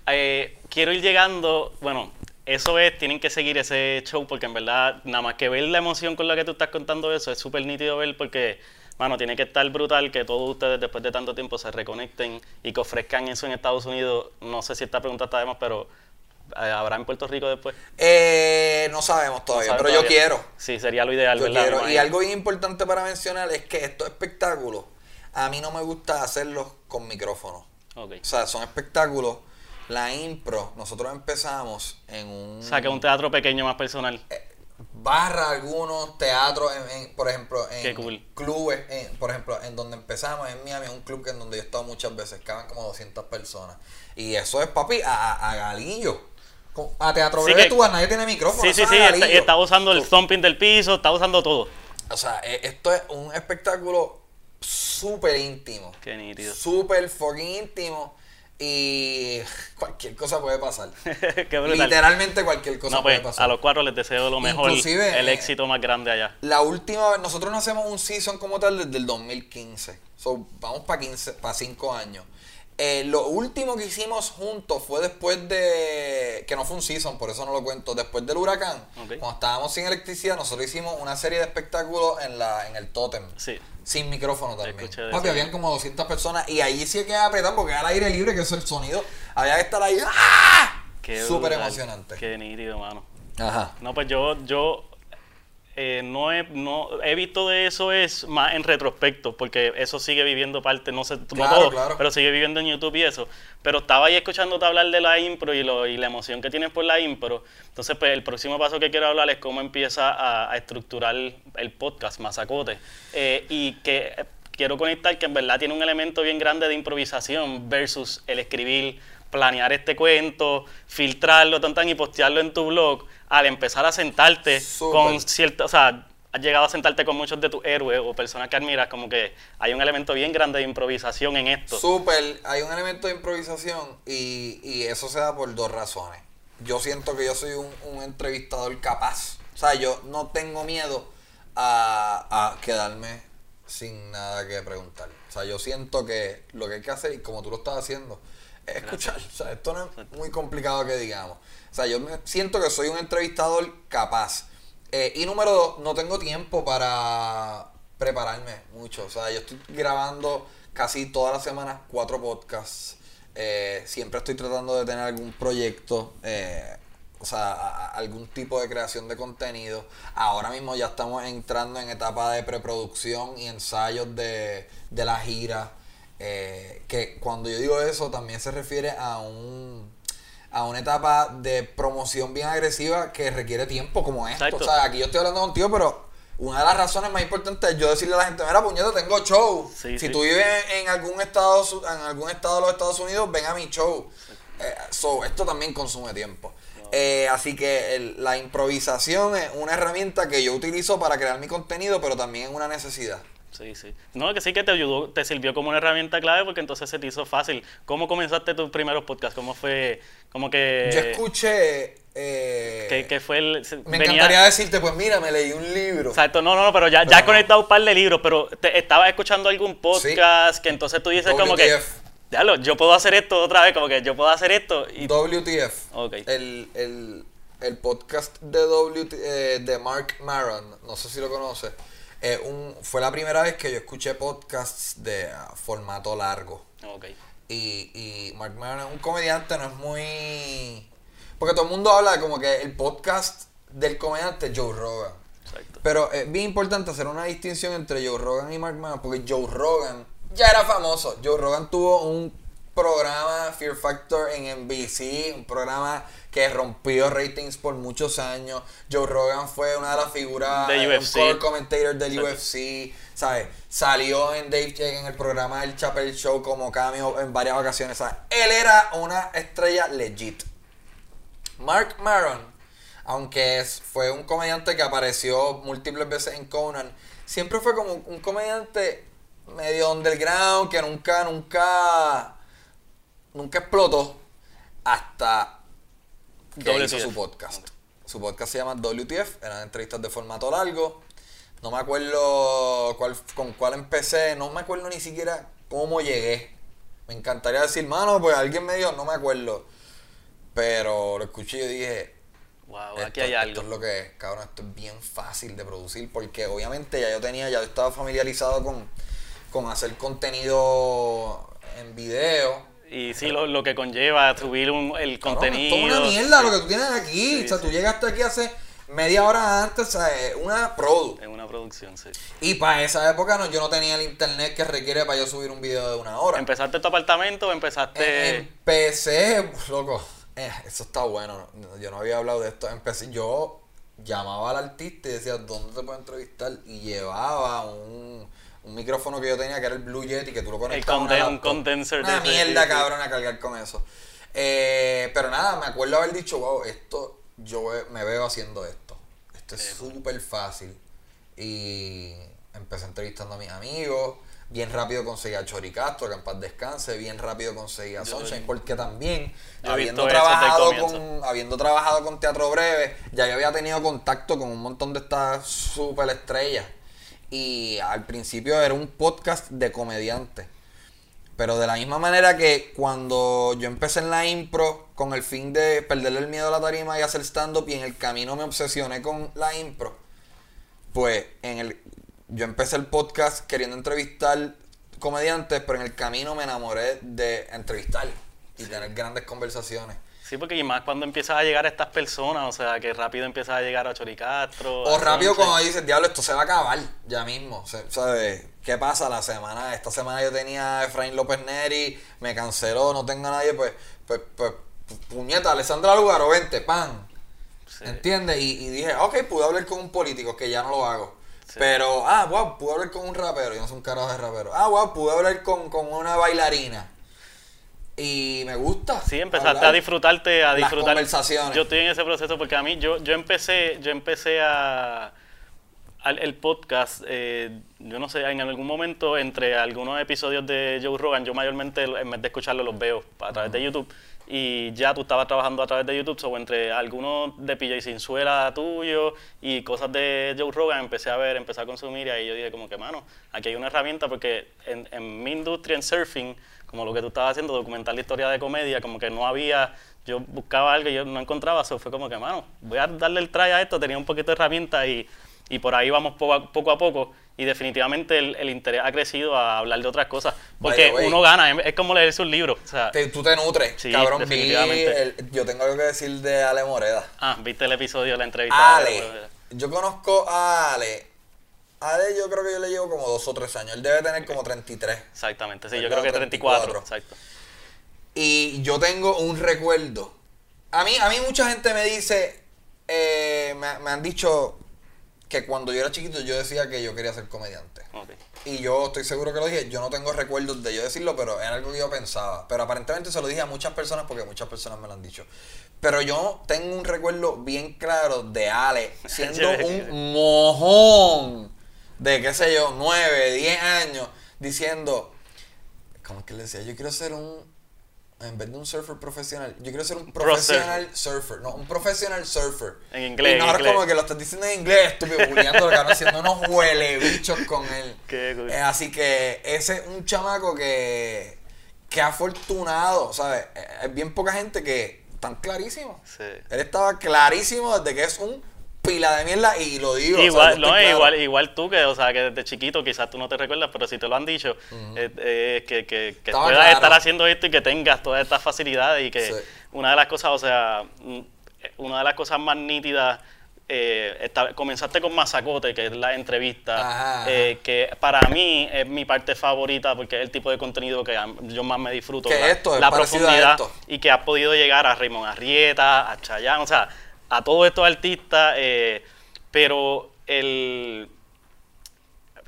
Eh, quiero ir llegando, bueno, eso es, tienen que seguir ese show porque en verdad, nada más que ver la emoción con la que tú estás contando eso, es súper nítido ver porque, mano, tiene que estar brutal que todos ustedes después de tanto tiempo se reconecten y que ofrezcan eso en Estados Unidos. No sé si esta pregunta está de más, pero eh, ¿Habrá en Puerto Rico después? Eh, no sabemos todavía, pero yo quiero. Sí, sería lo ideal, ¿verdad? Y algo importante para mencionar es que estos espectáculos, a mí no me gusta hacerlos con micrófonos. O sea, son espectáculos. La impro, nosotros empezamos en un. O sea, que un teatro pequeño más personal. Eh, barra algunos teatros, por ejemplo, en clubes, por ejemplo, en donde empezamos en Miami, un club en donde yo he estado muchas veces, caben como 200 personas. Y eso es, papi, a, a galillo. A Teatro Breve tú, nadie tiene micrófono. Sí, sí, sí, está, usando el thumping del piso, está usando todo. O sea, e, esto es un espectáculo súper íntimo. Qué nítido. Súper fucking íntimo. Y cualquier cosa puede pasar. Literalmente cualquier cosa puede pues, pasar. A los cuatro les deseo lo mejor, Inclusive, el éxito más grande allá. La última vez, nosotros no hacemos un season como tal desde el 2015. So, vamos para 15, para 5 años. Eh, lo último que hicimos juntos fue después de. que no fue un season, por eso no lo cuento. Después del huracán, cuando estábamos sin electricidad, nosotros hicimos una serie de espectáculos en, la, en el Totem. Sí. Sin micrófono también. Papi, habían como 200 personas y ahí sí que apretar porque era el aire libre, que eso es el sonido. Había que estar ahí. ¡ah! Súper emocionante. Qué nítido, mano. Ajá. No, pues yo, yo eh, no, he, no de eso es más en retrospecto, porque eso sigue viviendo parte, no sé, no todo, pero sigue viviendo en YouTube y eso. Pero estaba ahí escuchándote hablar de la impro y, lo, y la emoción que tienes por la impro. Entonces, pues el próximo paso que quiero hablar es cómo empieza a, estructurar el podcast Mazacote. Eh, y que eh, quiero conectar que en verdad tiene un elemento bien grande de improvisación versus el escribir, planear este cuento, filtrarlo, tan, y postearlo en tu blog al empezar a sentarte con cierto, o sea, has llegado a sentarte con muchos de tus héroes o personas que admiras, como que hay un elemento bien grande de improvisación en esto. Súper, hay un elemento de improvisación y, y, eso se da por dos razones. Yo siento que yo soy un, entrevistador capaz. O sea, yo no tengo miedo a, a quedarme sin nada que preguntar. O sea, yo siento que lo que hay que hacer, y como tú lo estás haciendo, escuchar. O sea, esto no es muy complicado que digamos. O sea, yo me siento que soy un entrevistador capaz. Eh, y número dos, no tengo tiempo para prepararme mucho. O sea, yo estoy grabando casi todas las semanas cuatro podcasts. Eh, siempre estoy tratando de tener algún proyecto, eh, o sea, algún tipo de creación de contenido. Ahora mismo ya estamos entrando en etapa de preproducción y ensayos de, de la gira. Que cuando yo digo eso también se refiere a un a una etapa de promoción bien agresiva que requiere tiempo como esto. O sea, aquí yo estoy hablando contigo, pero una de las razones más importantes es yo decirle a la gente, mira, puñeta, tengo show. si tú vives en algún estado en algún estado de los Estados Unidos, ven a mi show. Eh, so, esto también consume tiempo. Eh, así que la improvisación es una herramienta que yo utilizo para crear mi contenido, pero también es una necesidad. Sí, sí. No, que sí que te ayudó, te sirvió como una herramienta clave porque entonces se te hizo fácil. ¿Cómo comenzaste tus primeros podcasts? ¿Cómo fue? Como que... Yo escuché... Eh, que, fue el, me encantaría decirte, pues mira, me leí un libro. Exacto, no, no, no pero ya, ya he conectado un par de libros, pero te, estabas escuchando algún podcast que entonces tú dices como que... Diablo, yo puedo hacer esto otra vez, como que yo puedo hacer esto. Y... WTF. El, el, el podcast de, WT, eh, de Mark Maron, no sé si lo conoces. Eh, un, fue la primera vez que yo escuché podcasts de ah, formato largo. Okay. Y, y Mark Maron es un comediante, no es muy... Porque todo el mundo habla de como que el podcast del comediante Joe Rogan. Exacto. Pero es bien importante hacer una distinción entre Joe Rogan y Mark Maron, porque Joe Rogan ya era famoso. Joe Rogan tuvo un programa Fear Factor en NBC, un programa que rompió ratings por muchos años. Joe Rogan fue una de las figuras, de UFC. un commentator del UFC, ¿sabes? Salió en Dave en el programa del Chapel Show como cameo en varias ocasiones, ¿sabes? Él era una estrella legit. Mark Maron, aunque fue un comediante que apareció múltiples veces en Conan, siempre fue como un comediante medio underground que nunca, nunca, nunca explotó hasta que hizo su podcast. Su podcast se llama WTF, eran entrevistas de formato largo. No me acuerdo cuál, con cuál empecé, no me acuerdo ni siquiera cómo llegué. Me encantaría decir, mano, pues alguien me dijo, no me acuerdo. Pero lo escuché y dije, wow, aquí hay algo. Esto es lo que es, cabrón, esto es bien fácil de producir porque obviamente ya yo tenía, ya estaba familiarizado con, con hacer contenido en video y sí, lo, lo que conlleva subir un, el contenido. Es una mierda lo que tú tienes aquí. o sea, tú llegaste aquí hace media hora antes, o sea, es una produ. Es una producción, sí. Y para esa época no, yo no tenía el internet que requiere para yo subir un video de una hora. ¿Empezaste tu apartamento o empezaste...? Eh, empecé, loco, eh, eso está bueno, yo no había hablado de esto. Empecé, yo llamaba al artista y decía, ¿dónde te puedo entrevistar? Y llevaba un un micrófono que yo tenía que era el Blue Yeti que tú lo conectabas el un condenser una mierda cabrón a cargar con eso. Eh, pero nada me acuerdo haber dicho wow esto yo me veo haciendo esto. Esto es súper fácil y empecé entrevistando a mis amigos. Bien rápido conseguí a Chori Castro que en paz descanse. Bien rápido conseguí a Sunshine porque también habiendo trabajado con habiendo trabajado con Teatro Breve ya yo había tenido contacto con un montón de estas super estrellas y al principio era un podcast de comediante. Pero de la misma manera que cuando yo empecé en la impro con el fin de perderle el miedo a la tarima y hacer stand-up y en el camino me obsesioné con la impro, pues en el, yo empecé el podcast queriendo entrevistar comediantes, pero en el camino me enamoré de entrevistar y tener grandes conversaciones. Sí, porque y más cuando empiezas a llegar a estas personas, o sea, que rápido empiezas a llegar a Choricastro. O rápido cuando dices, diablo, esto se va a acabar ya mismo. ¿Sabes? ¿Qué pasa la semana? Esta semana yo tenía a Efraín López Neri, me canceló, no tengo a nadie, pues, pues, pues, puñeta, Alessandra Lugaro, vente, pan. ¿Entiendes? Y, dije, ok, pude hablar con un político, que ya no lo hago. Pero, ah, wow, pude hablar con un rapero, yo no soy un carajo de rapero. Ah, wow, pude hablar con, con una bailarina y me gusta. Sí, empezaste a disfrutarte, a disfrutar. Las conversaciones. Yo estoy en ese proceso porque a mí, yo, yo empecé, yo empecé a, el podcast, eh, yo no sé, en algún momento entre algunos episodios de Joe Rogan, yo mayormente en vez de escucharlo los veo a través de YouTube y ya tú estabas trabajando a través de YouTube, o entre algunos de PJ Sinzuela tuyo y cosas de Joe Rogan empecé a ver, empecé a consumir y ahí yo dije como que, mano, aquí hay una herramienta porque en, en mi industria en surfing como lo que tú estabas haciendo, documentar la historia de comedia, como que no había, yo buscaba algo y yo no encontraba, eso fue como que, mano, voy a darle el try a esto, tenía un poquito de herramientas y, y por ahí vamos poco a, poco, a poco y definitivamente el, interés ha crecido a hablar de otras cosas, porque uno gana, es, como leerse un libro. O sea, tú te nutres, cabrón, definitivamente. yo tengo algo que decir de Ale Moreda. Ah, viste el episodio de la entrevista. Ale, yo conozco a Ale Ale yo creo que yo le llevo como dos o tres años. Él debe tener como 33. Exactamente, sí, yo creo que 34. Exacto. Y yo tengo un recuerdo. A mí, a mí mucha gente me dice, eh, me, han dicho, que cuando yo era chiquito yo decía que yo quería ser comediante. Y yo estoy seguro que lo dije, yo no tengo recuerdos de yo decirlo, pero era algo que yo pensaba. Pero aparentemente se lo dije a muchas personas porque muchas personas me lo han dicho. Pero yo tengo un recuerdo bien claro de Ale siendo un mojón de, qué sé yo, 9, 10 años, diciendo, ¿cómo es que le decía? Yo quiero ser un, en vez de un surfer profesional, yo quiero ser un profesional surfer. No, un profesional surfer. En inglés. Y ahora como que lo estás diciendo en inglés, estúpido, bulleando haciendo unos huele bichos con él. Qué eh, así que ese es un chamaco que, que afortunado, ¿sabes? Eh, es bien poca gente que están clarísimos. Sí. Él estaba clarísimo desde que es un pila de mierda y lo digo. Igual, no, igual, igual tú que, o sea, que desde chiquito quizás tú no te recuerdas, pero si te lo han dicho, es que, que, que puedas estar haciendo esto y que tengas todas estas facilidades y que una de las cosas, o sea, mm, una de las cosas más nítidas eh, comenzaste con Mazacote, que es la entrevista, eh, que para mí es mi parte favorita porque es el tipo de contenido que yo más me disfruto. la, esto la profundidad y que has podido llegar a Raymond Arrieta, a Chayanne, o sea, a todos estos artistas, eh, pero el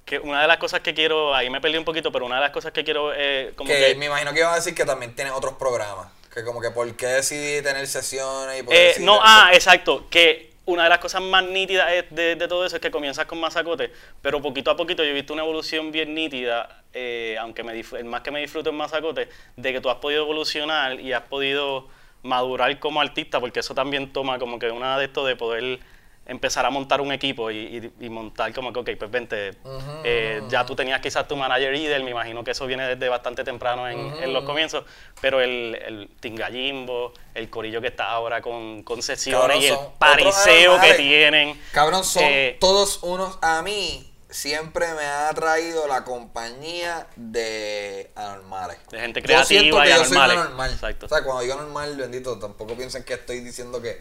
que una de las cosas que quiero, ahí me perdí un poquito, pero una de las cosas que quiero eh, como que, me imagino que iba a decir que también tiene otros programas, que como que por qué decidí tener sesiones y por eh, no, ah, exacto, que una de las cosas más nítidas de, de, todo eso es que comienzas con Mazacote, pero poquito a poquito yo he visto una evolución bien nítida, eh, aunque me más que me disfruto en Mazacote, de que tú has podido evolucionar y has podido madurar como artista, porque eso también toma como que una de esto de poder empezar a montar un equipo y, montar como que, ok, pues vente, eh, ya tú tenías quizás tu manager líder, me imagino que eso viene desde bastante temprano en, los comienzos, pero el, el Tingallimbo, el corillo que está ahora con, con sesiones y el pariseo que tienen. Cabrón, son eh, todos unos a mí siempre me ha atraído la compañía de anormales. De gente creativa yo y Soy anormal. Exacto. O sea, cuando digo anormal, bendito, tampoco piensen que estoy diciendo que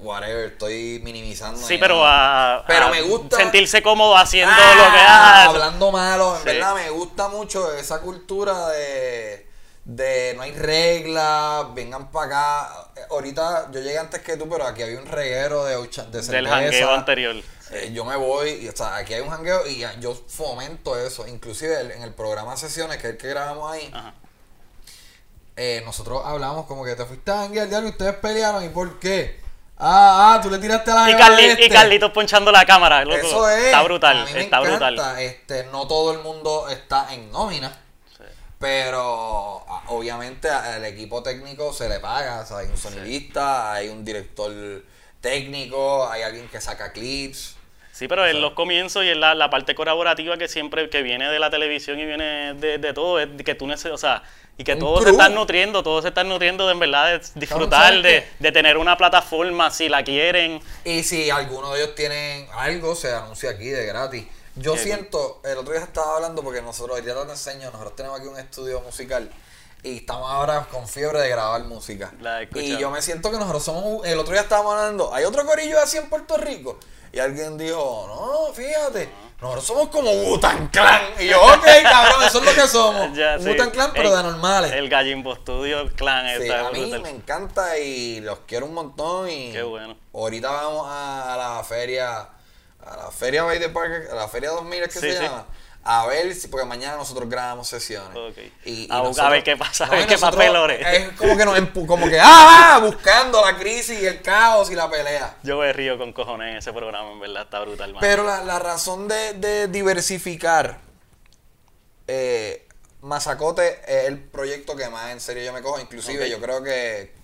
whatever, estoy minimizando. Sí, pero a, pero me gusta sentirse cómodo haciendo ah, lo que hace. Hablando malo, en verdad me gusta mucho esa cultura de de no hay reglas, vengan para acá. Ahorita yo llegué antes que tú, pero aquí había un reguero de, de cerveza. Del jangueo anterior. Eh, yo me voy, y, o sea, aquí hay un jangueo y yo fomento eso. Inclusive en el programa Sesiones, que es el que grabamos ahí, eh, nosotros hablamos como que te fuiste a janguear diario y ustedes pelearon. ¿Y por qué? Ah, ah, tú le tiraste la y, Carli, este. y Carlitos ponchando la cámara. Eso es. Está brutal, está brutal. Este, no todo el mundo está en nómina. Pero obviamente al equipo técnico se le paga. O sea, hay un sonidista, hay un director técnico, hay alguien que saca clips. Sí, pero en los comienzos y en la, la, parte colaborativa que siempre que viene de la televisión y viene de, de todo, es que tú necesitas, o sea, y que todos se están nutriendo, todos se están nutriendo de en verdad de disfrutar de, de, tener una plataforma si la quieren. Y si alguno de ellos tienen algo, se anuncia aquí de gratis. Yo siento, el otro día estaba hablando porque nosotros, el día te enseño, nosotros tenemos aquí un estudio musical y estamos ahora con fiebre de grabar música. y yo me siento que nosotros somos, el otro día estábamos hablando, hay otro corillo así en Puerto Rico. Y alguien dijo, no, fíjate, nosotros somos como Butan Clan. Y yo, ok, cabrón, eso es lo que somos. Ya, Clan, pero de normales. El Gallimbo Studio Clan sí, A mí me encanta y los quiero un montón. Y Qué bueno. Ahorita vamos a, la feria, a la feria Bay de Park, a la feria 2000 es que se llama a ver si, porque mañana nosotros grabamos sesiones. Y, a, ver qué pasa, a ver qué papelones. Es como que nos como que, ah, buscando la crisis y el caos y la pelea. Yo me río con cojones en ese programa, en verdad, está brutal. Pero la, la razón de, de diversificar, eh, Mazacote es el proyecto que más en serio yo me cojo. Inclusive yo creo que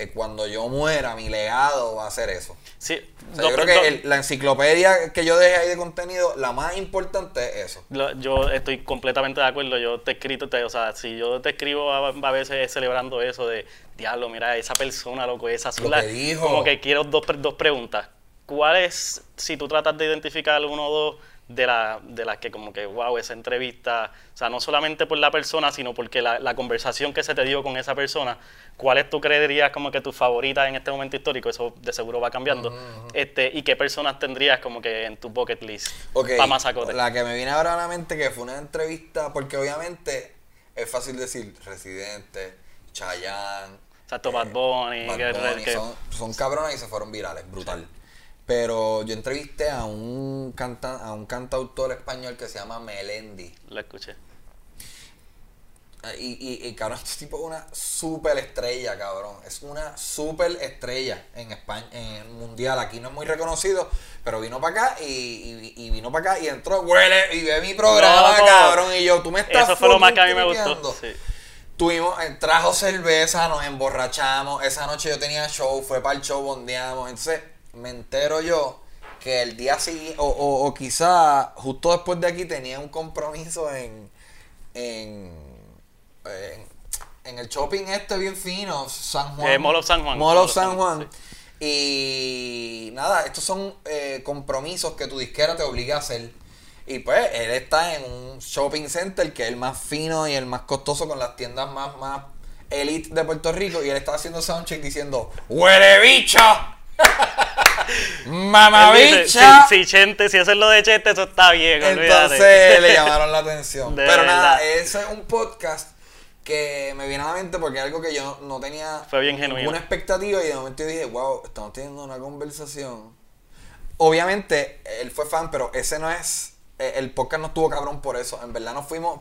eh, cuando yo muera, mi legado va a ser eso. Sí, yo creo que la enciclopedia que yo dejé ahí de contenido, la más importante es eso. yo estoy completamente de acuerdo. Yo te he escrito, te, o sea, si yo te escribo a, veces celebrando eso de, diablo, mira, esa persona, loco, esa azul. Como que quiero dos, dos preguntas. ¿Cuál es, si tú tratas de identificar uno o dos, de las de la que como que, wow, esa entrevista, o sea, no solamente por la persona, sino porque la, la conversación que se te dio con esa persona, ¿cuáles tú creerías como que tus favoritas en este momento histórico? Eso de seguro va cambiando. este ¿Y qué personas tendrías como que en tu bucket list okay, para La que me viene ahora a la mente que fue una entrevista, porque obviamente es fácil decir Residente, Chayanne, Exacto, Bad eh, Bunny, Bad Bunny son, son cabrones y se fueron virales, brutal. Pero yo entrevisté a un, canta, a un cantautor español que se llama Melendi. Lo escuché. Y, y, y, cabrón, este tipo es una super estrella, cabrón. Es una super estrella en España, en el mundial. Aquí no es muy reconocido, pero vino para acá y, y, vino para acá y entró, huele y ve mi programa, cabrón. Y yo, tú me estás Eso fue lo más que a mí me gustó. Sí. Tuvimos, eh, trajo cerveza, nos emborrachamos. Esa noche yo tenía show, fue para el show, bondeamos. Entonces, me entero yo que el día siguiente, o, o, o quizá justo después de aquí tenía un compromiso en, en en, el shopping este bien fino, San Juan. Eh, Mall of San Juan. Mall of San Juan. Y nada, estos son eh, compromisos que tu disquera te obliga a hacer. Y pues él está en un shopping center que es el más fino y el más costoso con las tiendas más, más elite de Puerto Rico. Y él está haciendo soundcheck diciendo: ¡Huele bicho! ¡Mamabicha! Si, si, Chente, si eso es lo de Chente, eso está bien. Entonces le llamaron la atención. Pero nada, ese es un podcast que me viene a la mente porque es algo que yo no tenía Fue bien genuino. una expectativa y de momento dije, wow, estamos teniendo una conversación. Obviamente, él fue fan, pero ese no es, eh, el podcast no estuvo cabrón por eso. En verdad nos fuimos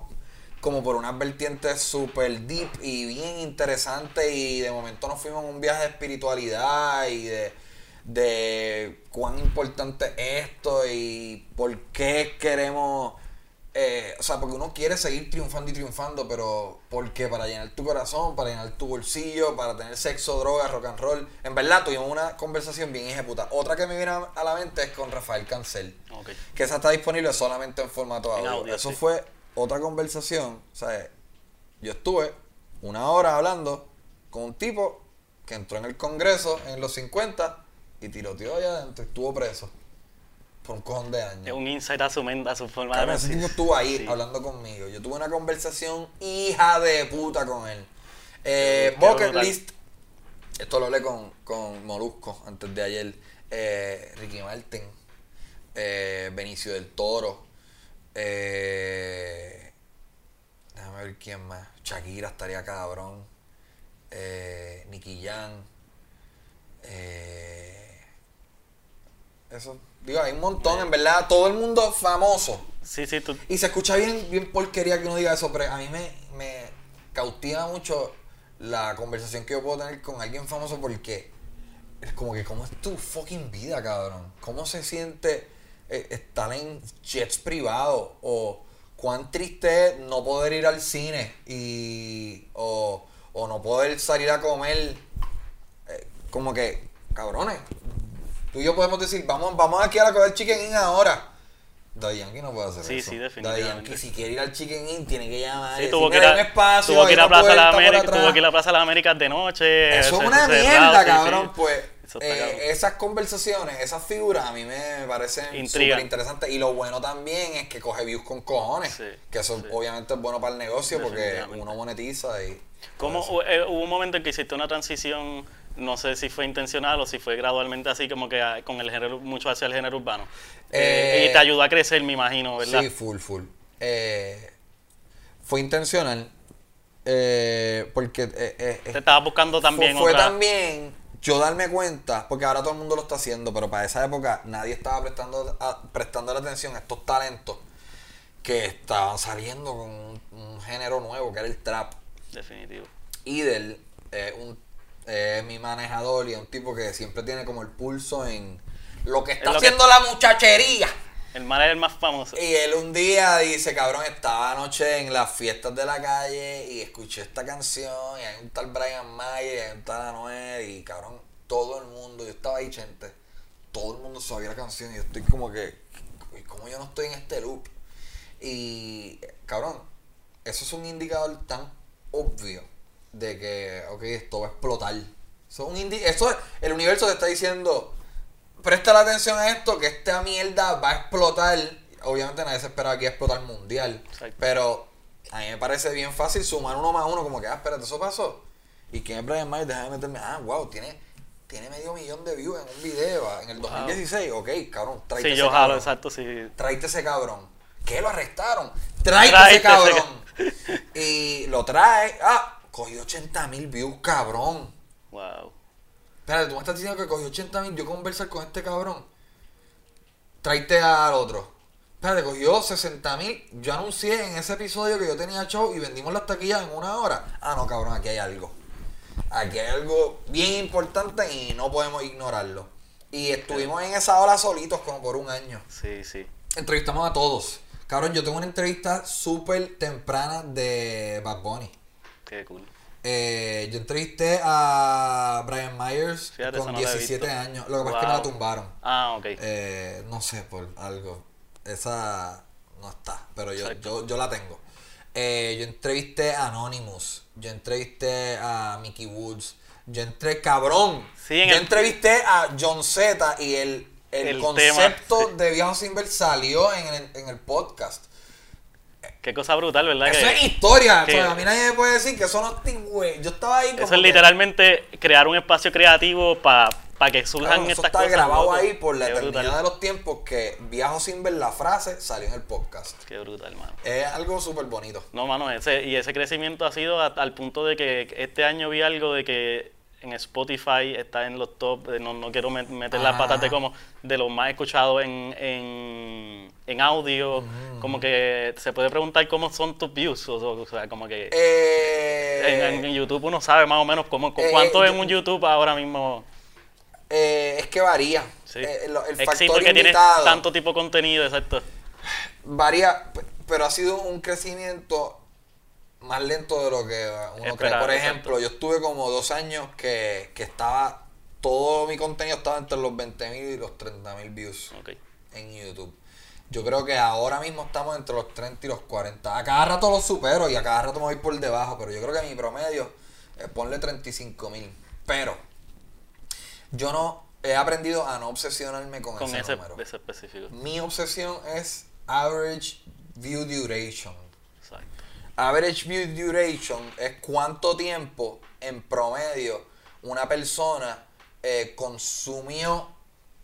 como por unas vertientes súper deep y bien interesantes y de momento nos fuimos en un viaje de espiritualidad y de, de cuán importante es esto y por qué queremos eh, o sea, porque uno quiere seguir triunfando y triunfando, pero ¿por qué? Para llenar tu corazón, para llenar tu bolsillo, para tener sexo, droga, rock and roll. En verdad, tuvimos una conversación bien ejecutada. Otra que me viene a la mente es con Rafael Cancel, que esa está disponible solamente en formato audio. Eso fue otra conversación. O sea, yo estuve una hora hablando con un tipo que entró en el Congreso en los 50 y tiroteó allá adentro, estuvo preso por un cojón de años. Es un insight a su mente, a su forma claro, de ese tipo estuvo ahí hablando conmigo. Yo tuve una conversación hija de puta con él. Eh, Bucket List. Esto lo hablé con, con Molusco antes de ayer. Eh, Ricky Martin. Eh, Benicio del Toro. Eh, déjame ver quién más. Shakira estaría cabrón. Eh, Nicky Jan. Eh, eso Digo, hay un montón, en verdad, todo el mundo famoso. Sí, sí, tú... Y se escucha bien, bien porquería que uno diga eso, pero a mí me, me cautiva mucho la conversación que yo puedo tener con alguien famoso porque es como que, ¿cómo es tu fucking vida, cabrón? ¿Cómo se siente eh, estar en jets privados? O cuán triste es no poder ir al cine y, o, o no poder salir a comer. Eh, como que, cabrones, Tú y yo podemos decir, vamos, vamos aquí a la coger Chicken Inn ahora. Daddy Yankee no puede hacer sí, eso. Sí, definitivamente. Daddy Yankee, si quiere ir al Chicken Inn, tiene que llamar. Sí, tuvo, que ir a, espacio, tuvo que ir a Plaza la América, tuvo que ir a Plaza de las Américas de noche. Eso es una mierda, cabrón. Pues eh, esas conversaciones, esas figuras a mí me parecen súper interesantes. Y lo bueno también es que coge views con cojones. que eso obviamente es bueno para el negocio porque uno monetiza y. ¿Cómo, eh, hubo un momento en que hiciste una transición no sé si fue intencional o si fue gradualmente así como que ah, con el género, mucho hacia el género urbano. Eh, y te ayudó a crecer, me imagino, ¿verdad? Sí, full, full. Eh, fue intencional eh, porque... te estaba buscando también Fue, fue también yo darme cuenta, porque ahora todo el mundo lo está haciendo, pero para esa época nadie estaba prestando, prestando la atención a estos talentos que estaban saliendo con un, género nuevo, que era el trap. Definitivo. Y del un es mi manejador y es un tipo que siempre tiene como el pulso en lo que está haciendo la muchachería. El mal es el más famoso. Y él un día dice, cabrón, estaba anoche en las fiestas de la calle y escuché esta canción y hay un tal Brian Mayer y hay un tal Anuel y cabrón, todo el mundo, yo estaba ahí, gente, todo el mundo sabía la canción y yo estoy como que, ¿cómo yo no estoy en este loop? Y, cabrón, eso es un indicador tan obvio de que, ok, esto va a explotar. Eso es un eso el universo te está diciendo, presta la atención a esto, que esta mierda va a explotar. Obviamente nadie se esperaba que iba a explotar mundial. Pero a mí me parece bien fácil sumar uno más uno, como que, ah, espérate, eso pasó. ¿Y quién es Brian Myers? Déjame meterme. Ah, wow, tiene, tiene medio millón de views en un video en el 2016. Ok, cabrón, tráete sí, ese yo cabrón. exacto, sí. Tráete ese cabrón. ¿Qué lo arrestaron? Tráete, ese cabrón. y lo trae. Ah, cogió 80 mil views, cabrón. Wow. Espérate, tú me estás diciendo que cogió 80 mil. Yo conversar con este cabrón. tráete al otro. Espérate, cogió 60 mil. Yo anuncié en ese episodio que yo tenía show y vendimos las taquillas en una hora. Ah, no, cabrón, aquí hay algo. Aquí hay algo bien importante y no podemos ignorarlo. Y estuvimos en esa hora solitos como por un año. Sí, sí. Entrevistamos a todos. Cabrón, yo tengo una entrevista súper temprana de Bad Bunny. Qué cool. Eh, yo entrevisté a Brian Myers con 17 años. Lo que pasa es que me la tumbaron. Ah, ok. Eh, no sé, por algo. Esa no está, pero yo, yo, yo, la tengo. Eh, yo entrevisté a Anonymous. Yo entrevisté a Mickey Woods. Yo entré cabrón. yo entrevisté a John Z y el, el, concepto de Viejo Sin salió en el, en el podcast. Qué cosa brutal, ¿verdad? Eso es historia. a mí nadie me puede decir que eso no es Yo estaba ahí. eso es literalmente crear un espacio creativo para que surjan estas cosas. Está grabado ahí por la eternidad de los tiempos que viajo sin ver la frase salió en el podcast. Qué brutal, mano. Es algo súper bonito. No, mano, ese, y ese crecimiento ha sido al punto de que este año vi algo de que en Spotify está en los top, no, no quiero meter las patas de como de los más escuchados en, en, en audio, mm. como que se puede preguntar cómo son tus views, o, sea, como que eh, en, YouTube uno sabe más o menos cómo, eh, cuánto es un YouTube ahora mismo. Eh, es que varía. Sí. el, factor que tiene tanto tipo de contenido, exacto. Varía, pero ha sido un crecimiento más lento de lo que uno cree. Por ejemplo, yo estuve como dos años que, estaba, todo mi contenido estaba entre los 20.000 y los 30.000 views en YouTube. Yo creo que ahora mismo estamos entre los 30 y los 40. A cada rato lo supero y a cada rato me voy por debajo, pero yo creo que mi promedio, es ponle 35.000. Pero yo no he aprendido a no obsesionarme con, ese, número. específico. Mi obsesión es average view duration average view duration es cuánto tiempo en promedio una persona eh, consumió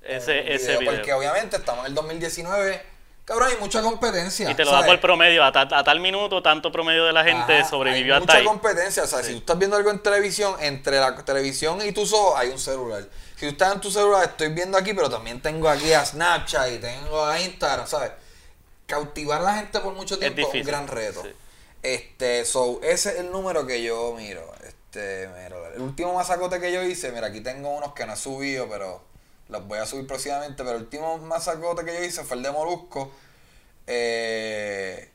ese, ese video. Porque obviamente estamos en el 2019. Cabrón, hay mucha competencia. Y te lo da por promedio, a, tal minuto, tanto promedio de la gente sobrevivió hay hasta mucha competencia, o sea, si tú estás viendo algo en televisión, entre la televisión y tus ojos hay un celular. Si tú estás en tu celular, estoy viendo aquí, pero también tengo aquí a Snapchat y tengo a Instagram, ¿sabes? Cautivar a la gente por mucho tiempo es, un gran reto. Este, so, ese es el número que yo miro. Este, miro. El último masacote que yo hice, mira, aquí tengo unos que no he subido, pero los voy a subir próximamente. Pero el último masacote que yo hice fue el de Molusco. Eh,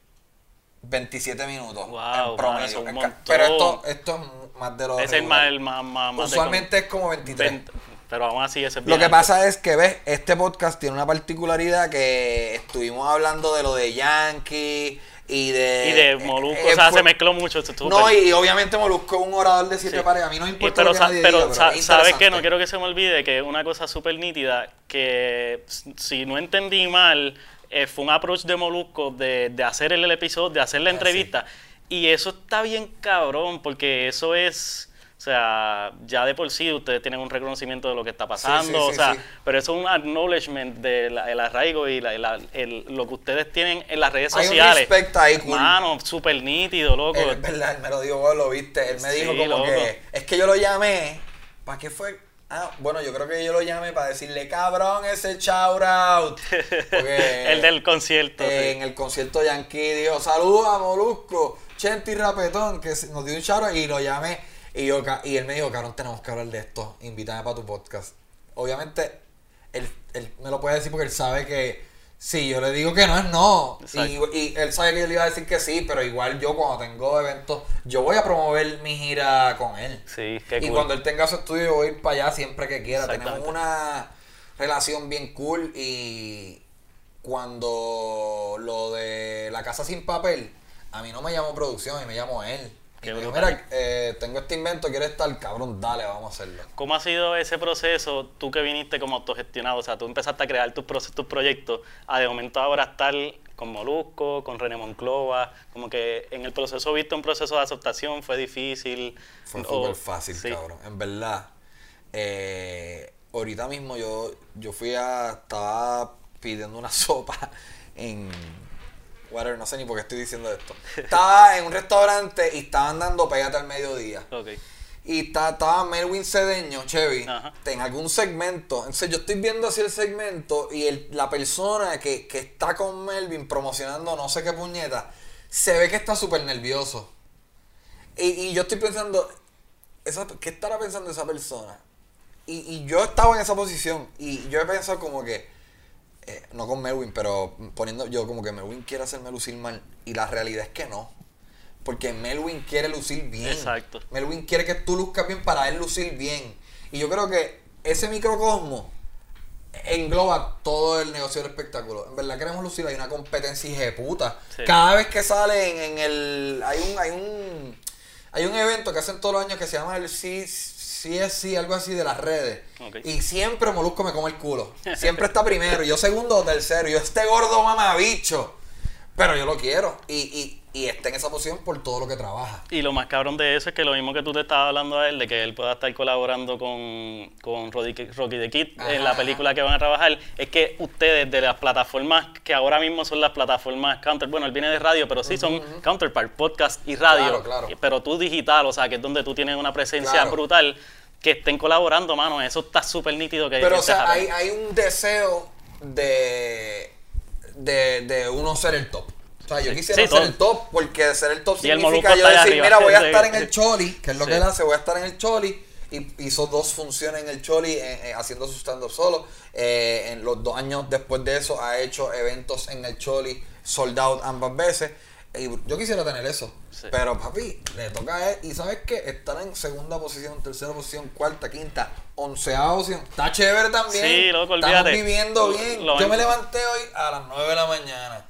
27 minutos wow, en promedio. pero esto, esto es más de lo es más, el más, más, Usualmente es como 23. pero aún así ese Lo que pasa es que, ves, este podcast tiene una particularidad que estuvimos hablando de lo de Yankee y de, y de Molusco, o sea, se mezcló mucho. No, y, obviamente Molusco es un orador de siete pares. A mí no me importa pero, lo que nadie pero, diga, pero ¿sabes qué? No quiero que se me olvide que una cosa súper nítida, que si no entendí mal, eh, fue un approach de Molusco de, de hacer el, episodio, de hacer la ah, entrevista. Y eso está bien cabrón, porque eso es o sea, ya de por sí ustedes tienen un reconocimiento de lo que está pasando, o sea, pero eso es un acknowledgement del arraigo y lo que ustedes tienen en las redes sociales. Hay un ahí, cool. Mano, súper nítido, loco. Es verdad, él me lo dijo, vos lo viste. Él me dijo como que. Es que yo lo llamé. ¿Para qué fue? Ah, bueno, yo creo que yo lo llamé para decirle, cabrón, ese shout out. el del concierto. En el concierto Yankee dijo, saludos a Molusco, Chenti Rapetón, que nos dio un shout out y lo llamé y, yo, y él me dijo, cabrón, tenemos que hablar de esto, invítame para tu podcast. Obviamente, él, él me lo puede decir porque él sabe que si yo le digo que no es no. Y, él sabe que yo le iba a decir que sí, pero igual yo cuando tengo eventos, yo voy a promover mi gira con él. Sí, qué Y cuando él tenga su estudio, yo voy a ir para allá siempre que quiera. Tenemos una relación bien cool y cuando lo de la casa sin papel, a mí no me llamó producción y me llamó él mira, eh, tengo este invento, ¿quieres estar? Cabrón, dale, vamos a hacerlo. ¿Cómo ha sido ese proceso, tú que viniste como autogestionado? O sea, tú empezaste a crear tus, tus proyectos, a de momento ahora estar con Molusco, con René Monclova, como que en el proceso, viste un proceso de aceptación, fue difícil. Fue súper fácil, cabrón. En verdad, eh, ahorita mismo yo, yo fui a, estaba pidiendo una sopa en Whatever, no sé ni por qué estoy diciendo esto. Estaba en un restaurante y estaban dando pégate al mediodía. y estaba Melwin Cedeño, Chevy, en algún segmento. Entonces yo estoy viendo así el segmento y el, la persona que, que está con Melvin promocionando no sé qué puñeta, se ve que está súper nervioso. Y, y, yo estoy pensando, esa, ¿qué estará pensando esa persona? Y, y, yo estaba en esa posición y yo he pensado como que, eh, no con Melwin, pero poniendo yo como que Melwin quiere hacerme lucir mal. Y la realidad es que no. Porque Melwin quiere lucir bien. Exacto. Melwin quiere que tú luzcas bien para él lucir bien. Y yo creo que ese microcosmo engloba todo el negocio del espectáculo. En verdad queremos lucir, hay una competencia de puta. Cada vez que sale en, el. Hay un, hay un. Hay un evento que hacen todos los años que se llama el CSC, algo así de las redes. Y siempre Molusco me come el culo. Siempre está primero. Yo segundo o tercero. Yo este gordo mamabicho. Pero yo lo quiero. Y, y, y está en esa posición por todo lo que trabaja. Y lo más cabrón de eso es que lo mismo que tú te estabas hablando a él, de que él pueda estar colaborando con, con Rocky, Rocky the Kid en la película que van a trabajar, es que ustedes de las plataformas que ahora mismo son las plataformas counter, bueno, él viene de radio, pero sí son counterpart, podcast y radio, claro, claro. pero tú digital, o sea, que es donde tú tienes una presencia brutal, que estén colaborando, mano, eso está súper nítido que Pero, o sea, hay, hay un deseo de, de, de uno ser el top. O sea, yo quisiera ser el top, porque ser el top significa yo decir, mira, voy a estar en el Choli, que es lo que él hace, voy a estar en el Choli. Y hizo dos funciones en el Choli eh, eh, haciendo su stand-up solo. Eh, en los dos años después de eso ha hecho eventos en el Choli sold out ambas veces. Y yo quisiera tener eso. Pero papi, le toca a él. Y sabes qué? Estar en segunda posición, tercera posición, cuarta, quinta, onceava posición. Está chévere también. Sí, loco, Estamos viviendo bien. yo me levanté hoy a las nueve de la mañana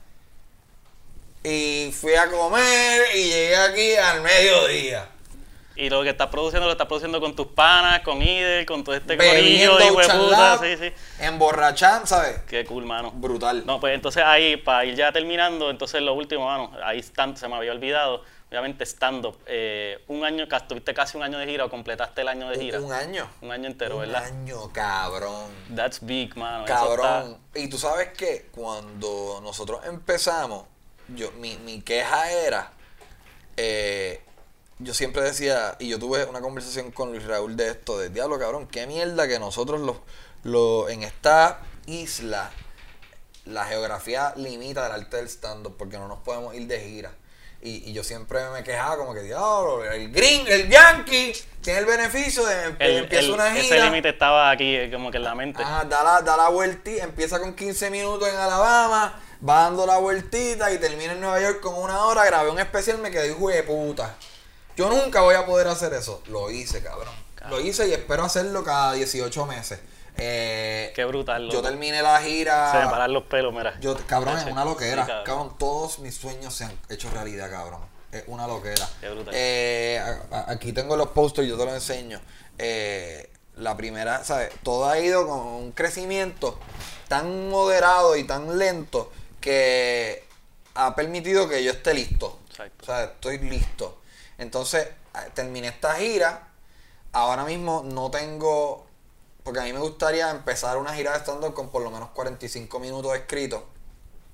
y fui a comer y llegué aquí al mediodía. Y lo que estás produciendo lo estás produciendo con tus panas, con Idel, con todo este corillo de puta, sí, sí. Emborrachando, ¿sabes? Qué cool, mano. Brutal. No, pues entonces ahí, para ir ya terminando, entonces lo último, mano, ahí se me había olvidado, obviamente estando eh, un año, tuviste casi un año de gira o completaste el año de gira. Un, año. Un año entero, ¿verdad? Un año, cabrón. That's big, mano. Cabrón. Y tú sabes que cuando nosotros empezamos, yo, mi, mi queja era, eh, yo siempre decía, y yo tuve una conversación con Luis Raúl de esto, de diablo cabrón, qué mierda que nosotros lo, lo, en esta isla la geografía limita del arte del stand-up porque no nos podemos ir de gira. Y, yo siempre me quejaba como que, diablo, el green, el yankee, tiene el beneficio de empieza una gira. Ese límite estaba aquí como que en la mente. da la, da la vuelta, empieza con 15 minutos en Alabama, va dando la vueltita y termina en Nueva York con una hora, grabé un especial, me quedé hijo de puta. Yo nunca voy a poder hacer eso. Lo hice, cabrón. Lo hice y espero hacerlo cada 18 meses. Eh, Qué brutal. Yo terminé la gira. Se me paran los pelos, mira. Yo, cabrón, es una loquera. cabrón. todos mis sueños se han hecho realidad, cabrón. Es una loquera. Qué brutal. Eh, aquí tengo los posters, yo te los enseño. Eh, la primera, ¿sabes? Todo ha ido con un crecimiento tan moderado y tan lento que ha permitido que yo esté listo. O sea, estoy listo. Entonces, terminé esta gira. Ahora mismo no tengo. Porque a mí me gustaría empezar una gira de stand-up con por lo menos 45 minutos escritos.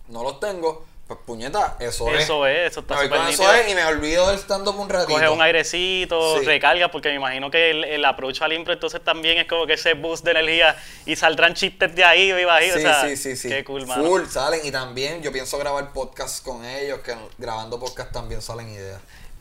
No los tengo pues puñeta, eso, es. Eso es, eso está súper Eso es y me olvido del stand-up un ratito. Coge un airecito, recarga, porque me imagino que el, el approach al impro entonces también es como que ese boost de energía y saldrán chistes de ahí, me imagino. Sí, o sea, sí, sí, sí. Qué cool, man. Full, salen y también yo pienso grabar podcast con ellos, que grabando podcast también salen ideas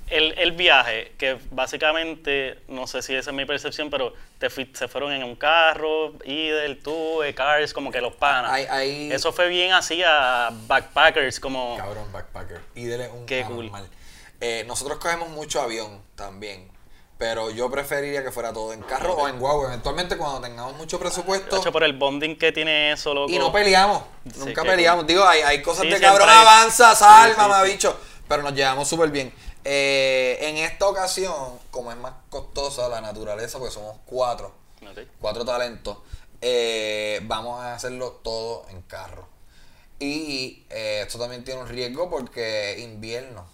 el, el, viaje, que básicamente, no sé si esa es mi percepción, pero te se fueron en un carro, Idel, tú, Cars, como que los panas. Eso fue bien así a backpackers, como... Cabrón, backpacker. Idel es un Qué cool. Eh, nosotros cogemos mucho avión también. Pero yo preferiría que fuera todo en carro o en guagua. Eventualmente cuando tengamos mucho presupuesto. Hecho por el bonding que tiene eso, loco. Y no peleamos. Nunca peleamos. Digo, hay, hay cosas de cabrón avanza, salva, sí, bicho. Pero nos llevamos súper bien. Eh, en esta ocasión, como es más costosa la naturaleza, porque somos cuatro, cuatro talentos, eh, vamos a hacerlo todo en carro. Y eh, esto también tiene un riesgo porque invierno,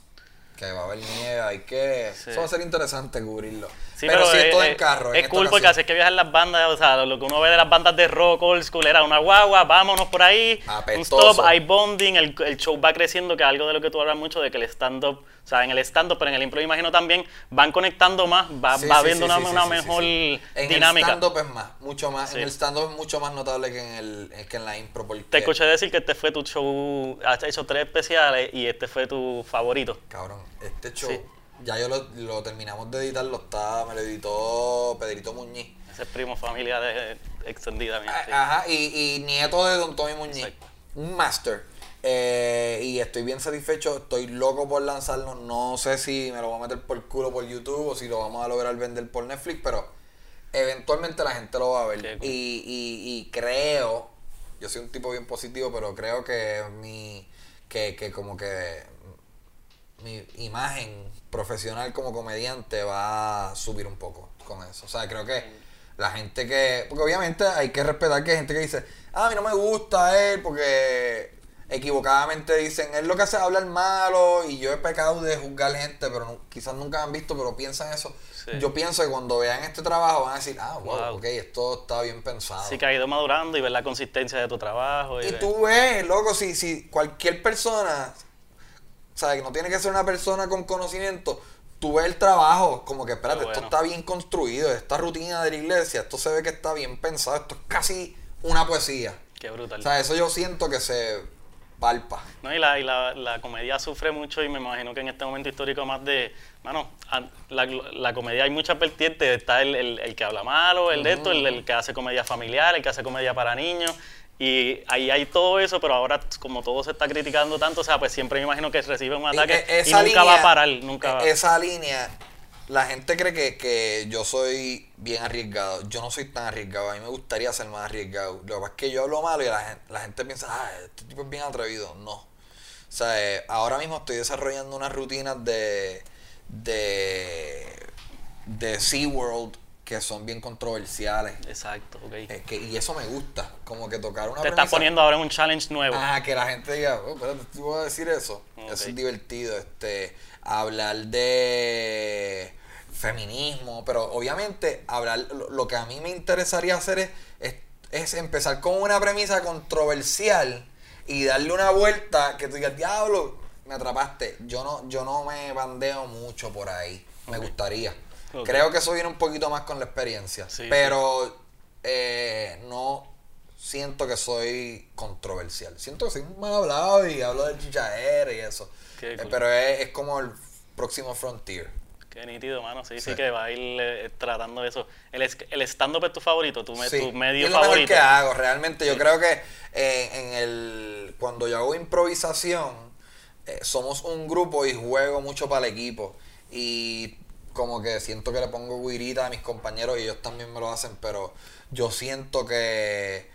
que va a haber nieve, hay que... Eso va a ser interesante cubrirlo. Sí, pero, sí, es, todo en carro. Es cool porque así es que viajan las bandas, o sea, lo que uno ve de las bandas de rock old school era una guagua, vámonos por ahí, un stop, hay bonding, el, el, show va creciendo, que es algo de lo que tú hablas mucho, de que el stand-up, o sea, en el stand-up, pero en el impro imagino también, van conectando más, va, va habiendo una, una mejor dinámica. En el stand-up es más, mucho más, en el stand-up es mucho más notable que en, el, que en la impro. Porque... Te escuché decir que este fue tu show, has hecho tres especiales y este fue tu favorito. Cabrón, este show ya yo lo, lo, terminamos de editar, lo está, me lo editó Pedrito Muñiz. Ese es primo familia de extendida. Ah, ajá, y, y, nieto de Don Tommy Muñiz. Un master. Eh, y estoy bien satisfecho, estoy loco por lanzarlo. No sé si me lo voy a meter por el culo por YouTube o si lo vamos a lograr vender por Netflix, pero eventualmente la gente lo va a ver. Y, y, y creo, yo soy un tipo bien positivo, pero creo que mi, que, que como que mi imagen profesional como comediante va a subir un poco con eso. O sea, creo que la gente que. Porque obviamente hay que respetar que hay gente que dice, ah, a mí no me gusta él porque equivocadamente dicen, él lo que hace es hablar malo y yo he pecado de juzgar gente, pero quizás nunca han visto, pero piensan eso. Yo pienso que cuando vean este trabajo van a decir, ah, wow, ok, esto está bien pensado. Sí, que ha ido madurando y ver la consistencia de tu trabajo. Y, y tú ves, loco, si, si cualquier persona sea, que no tiene que ser una persona con conocimiento. Tú ves el trabajo, como que, espérate, esto está bien construido, esta rutina de la iglesia, esto se ve que está bien pensado, esto es casi una poesía. Qué brutal. O sea, eso yo siento que se palpa. No, y la, y la, la comedia sufre mucho y me imagino que en este momento histórico más de, mano, la, la comedia hay muchas vertientes, está el, el, que habla malo, el de esto, el, el, que hace comedia familiar, el que hace comedia para niños, y ahí hay todo eso, pero ahora como todo se está criticando tanto, o sea, pues siempre me imagino que recibe un ataque y, nunca va a parar, nunca va. Esa línea, la gente cree que, que, yo soy bien arriesgado. Yo no soy tan arriesgado, a mí me gustaría ser más arriesgado. Lo que pasa es que yo hablo malo y la gente, la gente piensa, ah, este tipo es bien atrevido. No. O sea, eh, ahora mismo estoy desarrollando unas rutinas de, de, de SeaWorld que son bien controversiales. Exacto, ok. que, y eso me gusta, como que tocar una Te estás poniendo ahora en un challenge nuevo. Ah, que la gente diga, oh, espérate, ¿tú vas a decir eso? Eso es divertido, este, hablar de feminismo, pero obviamente hablar, lo, que a mí me interesaría hacer es, es, empezar con una premisa controversial y darle una vuelta que tú digas, diablo, me atrapaste. Yo no, yo no me bandeo mucho por ahí. Me gustaría. Creo que eso viene un poquito más con la experiencia. pero eh, no siento que soy controversial. Siento que soy mal hablado y hablo del chichaer y eso. Eh, pero es, como el próximo frontier. Qué nítido, mano. Sí, sí, que va a ir eh, tratando eso. El, el stand-up es tu favorito, tu, tu medio es lo favorito. que hago, realmente. Yo creo que en el cuando yo hago improvisación, somos un grupo y juego mucho para el equipo. Y como que siento que le pongo guirita a mis compañeros y ellos también me lo hacen, pero yo siento que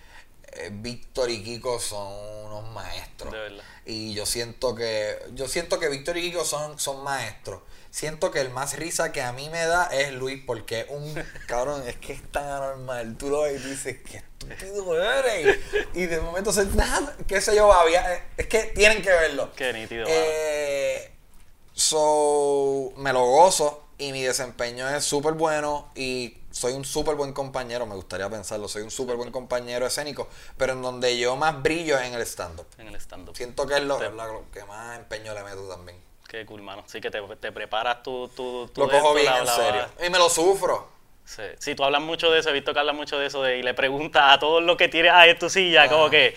eh, Víctor y Kiko son unos maestros. De verdad. Y yo siento que yo siento que Víctor y Kiko son, son maestros. Siento que el más risa que a mí me da es Luis, porque un cabrón es que es tan anormal. Tú lo ves y dices, qué estúpido eres. Y de momento se nada, qué sé yo, había, es que tienen que verlo. Qué nítido. Eh, so, me lo gozo y mi desempeño es súper bueno y soy un súper buen compañero, me gustaría pensarlo, soy un súper buen compañero escénico, pero en donde yo más brillo es en el stand-up. En el stand-up. Siento que es lo, que más empeño le meto también. Qué cool, mano. Sí, que te, te preparas tu, tu, Lo cojo bien en serio. Y me lo sufro. Sí. sí, tú hablas mucho de eso, he visto que hablas mucho de eso de, y le preguntas a todo lo que tienes ahí en tu silla, como que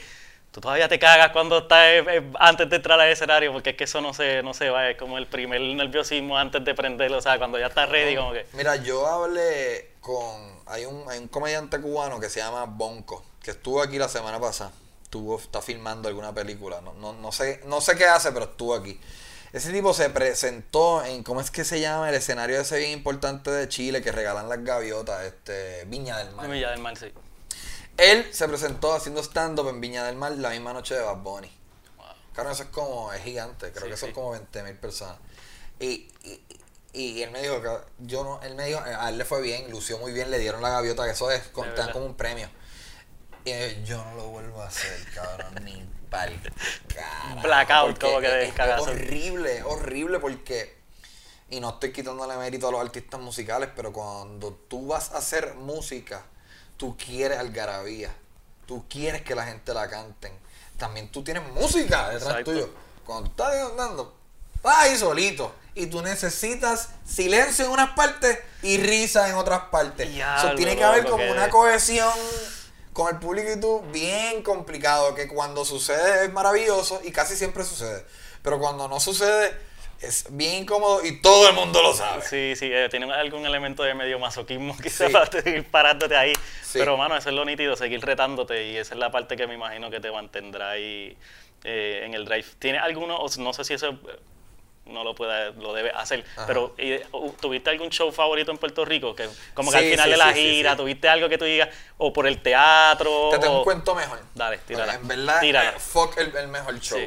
tú todavía te cagas cuando estás eh, eh, antes de entrar al escenario, porque es que eso no se, no se va, es como el primer nerviosismo antes de prenderlo, o sea, cuando ya estás ready, como que... Mira, yo hablé con, hay un, hay un comediante cubano que se llama Bonco, que estuvo aquí la semana pasada, estuvo, está filmando alguna película, no, no, no, sé, no sé qué hace, pero estuvo aquí. Ese tipo se presentó en, ¿cómo es que se llama? El escenario ese bien importante de Chile que regalan las gaviotas, este, Viña del Mar. Viña del Mar, sí. Él se presentó haciendo stand-up en Viña del Mar la misma noche de Bad Bunny. Claro, eso es como, es gigante, creo que son como 20 mil personas. Y, y, él me dijo que yo no, él me dijo, a él le fue bien, lució muy bien, le dieron la gaviota, que eso es, te como un premio. Y yo no lo vuelvo a hacer, cabrón, ni pa'l Blackout, como que es, es horrible, horrible porque y no estoy quitándole mérito a los artistas musicales, pero cuando tú vas a hacer música, tú quieres algarabía, tú quieres que la gente la canten. También tú tienes música detrás tuyo. Cuando tú estás andando, vas ahí solito y tú necesitas silencio en unas partes y risa en otras partes. Eso tiene que haber como una cohesión con el público y tú bien complicado, que cuando sucede es maravilloso y casi siempre sucede. Pero cuando no sucede, es bien incómodo y todo el mundo lo sabe. Sí, sí, eh, tiene algún elemento de medio masoquismo quizás para seguir parándote ahí. Pero, mano, eso es lo nítido, seguir retándote y esa es la parte que me imagino que te mantendrá ahí eh, en el drive. ¿Tiene alguno, no sé si eso no lo puede, lo debe hacer. Pero uh, ¿tuviste algún show favorito en Puerto Rico? Que como que al final de la gira, ¿tuviste algo que tú digas? O por el teatro. Te tengo un cuento mejor. Dale, tírala. en verdad, eh, fuck el, mejor show.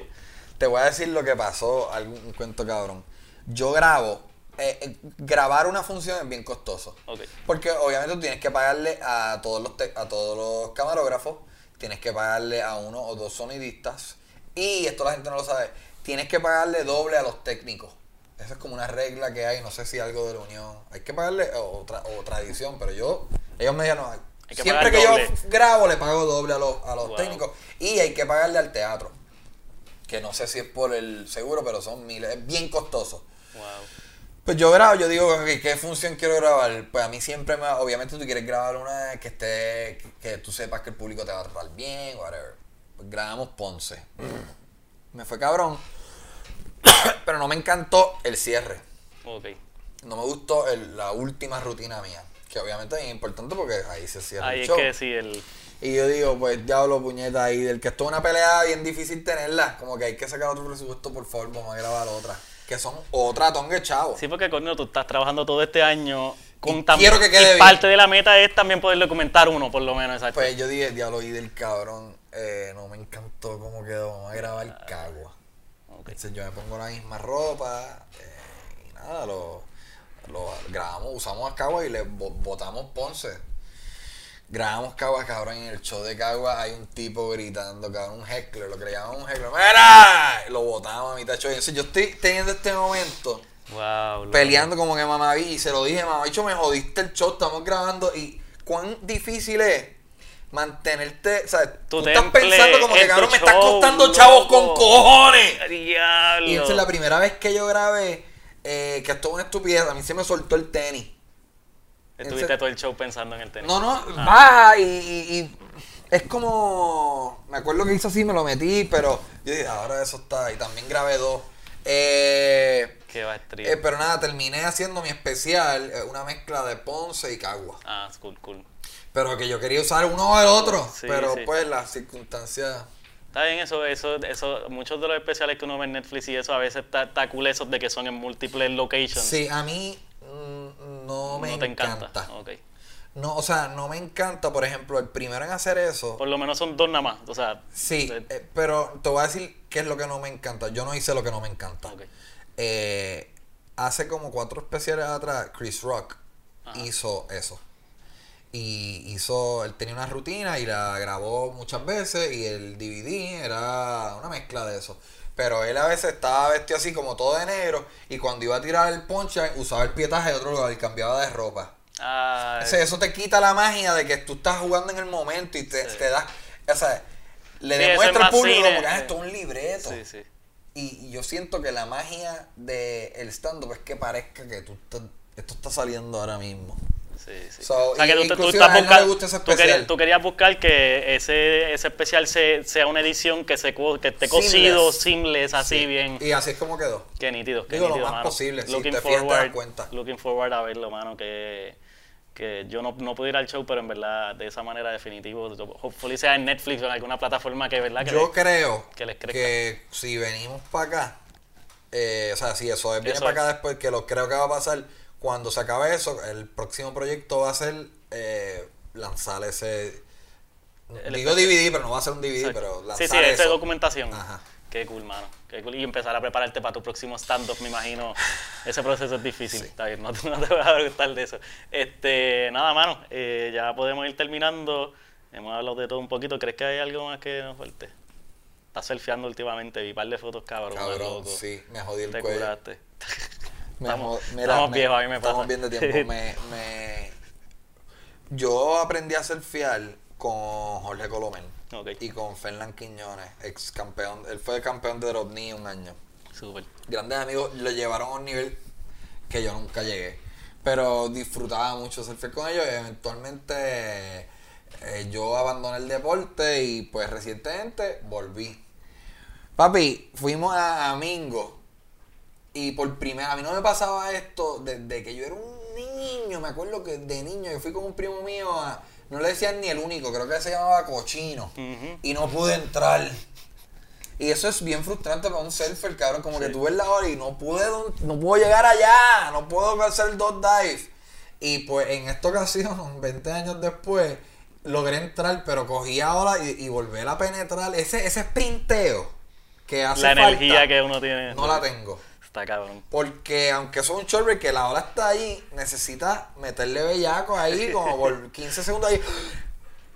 Te voy a decir lo que pasó, algún cuento cabrón. Yo grabo. Eh, eh, grabar una función es bien costoso. Porque obviamente tú tienes que pagarle a todos los a todos los camarógrafos, tienes que pagarle a uno o dos sonidistas. Y esto la gente no lo sabe tienes que pagarle doble a los técnicos. Esa es como una regla que hay, no sé si algo de la unión. Hay que pagarle, o, o tradición, pero yo, ellos me dijeron, siempre que yo grabo le pago doble a los, a los técnicos. Y hay que pagarle al teatro, que no sé si es por el seguro, pero son miles, es bien costoso. Pues yo grabo, yo digo, ¿qué función quiero grabar? Pues a mí siempre me, obviamente tú quieres grabar una que esté, que, tú sepas que el público te va a tratar bien, whatever. Pues grabamos Ponce me fue cabrón. Pero no me encantó el cierre. Ok. No me gustó la última rutina mía. Que obviamente es importante porque ahí se cierra ahí el show. es que sí, el... Y yo digo, pues diablo, puñeta, ahí del que esto es una pelea bien difícil tenerla. Como que hay que sacar otro presupuesto, por favor, vamos a grabar otra. Que son otra tongue chavo. Sí, porque coño, tú estás trabajando todo este año con quiero que quede y parte de la meta es también poder documentar uno, por lo menos. Exacto. Pues yo dije, diablo, y del cabrón eh, no me encantó cómo quedó. Vamos a grabar Cagua. Entonces yo me pongo la misma ropa eh, y nada, lo, lo, grabamos, usamos a Cagua y le botamos Ponce. Grabamos Cagua, cabrón, en el show de Cagua hay un tipo gritando, cabrón, un heckler, lo que le llaman un heckler. ¡Mira! Lo botamos a mitad show. Entonces yo estoy teniendo este momento peleando como que mamá vi y se lo dije, mamá, bicho, me jodiste el show, estamos grabando y cuán difícil es mantenerte, o sea, tú, estás pensando como que cabrón me estás costando chavos con cojones. Diablo. Y entonces la primera vez que yo grabé, eh, que esto es una estupidez, a mí se me soltó el tenis. Estuviste todo el show pensando en el tenis. No, no, ah. baja y, y, es como, me acuerdo que hizo así, me lo metí, pero yo dije, ahora eso está, y también grabé dos. Eh, Qué va eh, pero nada, terminé haciendo mi especial, eh, una mezcla de Ponce y Cagua. Ah, cool, cool. Pero que yo quería usar uno o el otro. pero pues las circunstancias. Está bien, eso, eso, eso, muchos de los especiales que uno ve en Netflix y eso a veces está, cool eso de que son en múltiples locations. Sí, a mí no me encanta. No, o sea, no me encanta, por ejemplo, el primero en hacer eso. Por lo menos son dos nada más, o sea. Sí, eh, pero te voy a decir qué es lo que no me encanta. Yo no hice lo que no me encanta. Eh, hace como cuatro especiales atrás, Chris Rock hizo eso y hizo, él tenía una rutina y la grabó muchas veces y el DVD era una mezcla de eso. Pero él a veces estaba vestido así como todo de negro y cuando iba a tirar el ponche usaba el pietaje de otro lugar y cambiaba de ropa. eso te quita la magia de que tú estás jugando en el momento y te, te da, o sea, le demuestra al público como que ah, esto es un libreto. Y, yo siento que la magia del el stand-up es que parezca que tú esto está saliendo ahora mismo. Sí, sí. o sea, que tú, tú, estás buscando, tú, querías, tú, querías, buscar que ese, ese especial sea una edición que, se, que esté cosido, seamless, así bien. Y así es como quedó. Qué nítido, qué Digo, nítido, lo más posible, looking si te forward, cuenta. Looking forward a verlo, mano, que, que yo no, no pude ir al show, pero en verdad, de esa manera, definitivo, hopefully sea en Netflix o en alguna plataforma que, ¿verdad? Que yo creo que, si venimos para acá, eh, o sea, si eso viene para acá después, que lo creo que va a pasar cuando se acabe eso, el próximo proyecto va a ser eh, lanzar ese. digo DVD, pero no va a ser un DVD, pero lanzar Sí, sí, esa documentación. Ajá. Qué cool, mano. Qué cool. Y empezar a prepararte para tu próximo stand-up, me imagino. Ese proceso es difícil. Está bien, no, te vas a gustar de eso. Este, nada, mano. Eh, ya podemos ir terminando. Hemos hablado de todo un poquito. ¿Crees que hay algo más que nos falte? Estás surfeando últimamente. Vi un par de fotos, cabrón. Cabrón, sí. Me jodí el Te cuello. curaste. estamos, viejos, a mí me pasa. Estamos bien de tiempo. me, me... Yo aprendí a surfear con Jorge Colomén y con Fernán Quiñones, ex campeón. Él fue campeón de Rodney un año. Súper. Grandes amigos lo llevaron a un nivel que yo nunca llegué. Pero disfrutaba mucho surfear con ellos y eventualmente eh, yo abandoné el deporte y pues recientemente volví. Papi, fuimos a, Mingo y por primera, a mí no me pasaba esto desde que yo era un niño, me acuerdo que de niño yo fui con un primo mío no le decían ni el único, creo que se llamaba Cochino y no pude entrar. Y eso es bien frustrante para un surfer, cabrón, como que tú ves la hora y no puedo, no puedo llegar allá, no puedo hacer dos dives. Y pues en esta ocasión, 20 años después, logré entrar, pero cogí ahora y, y volver a penetrar. Ese, ese sprinteo que hace La energía que uno tiene. No la tengo. Está cabrón. Porque aunque es un short que la ola está ahí, necesita meterle bellaco ahí, como por 15 segundos ahí.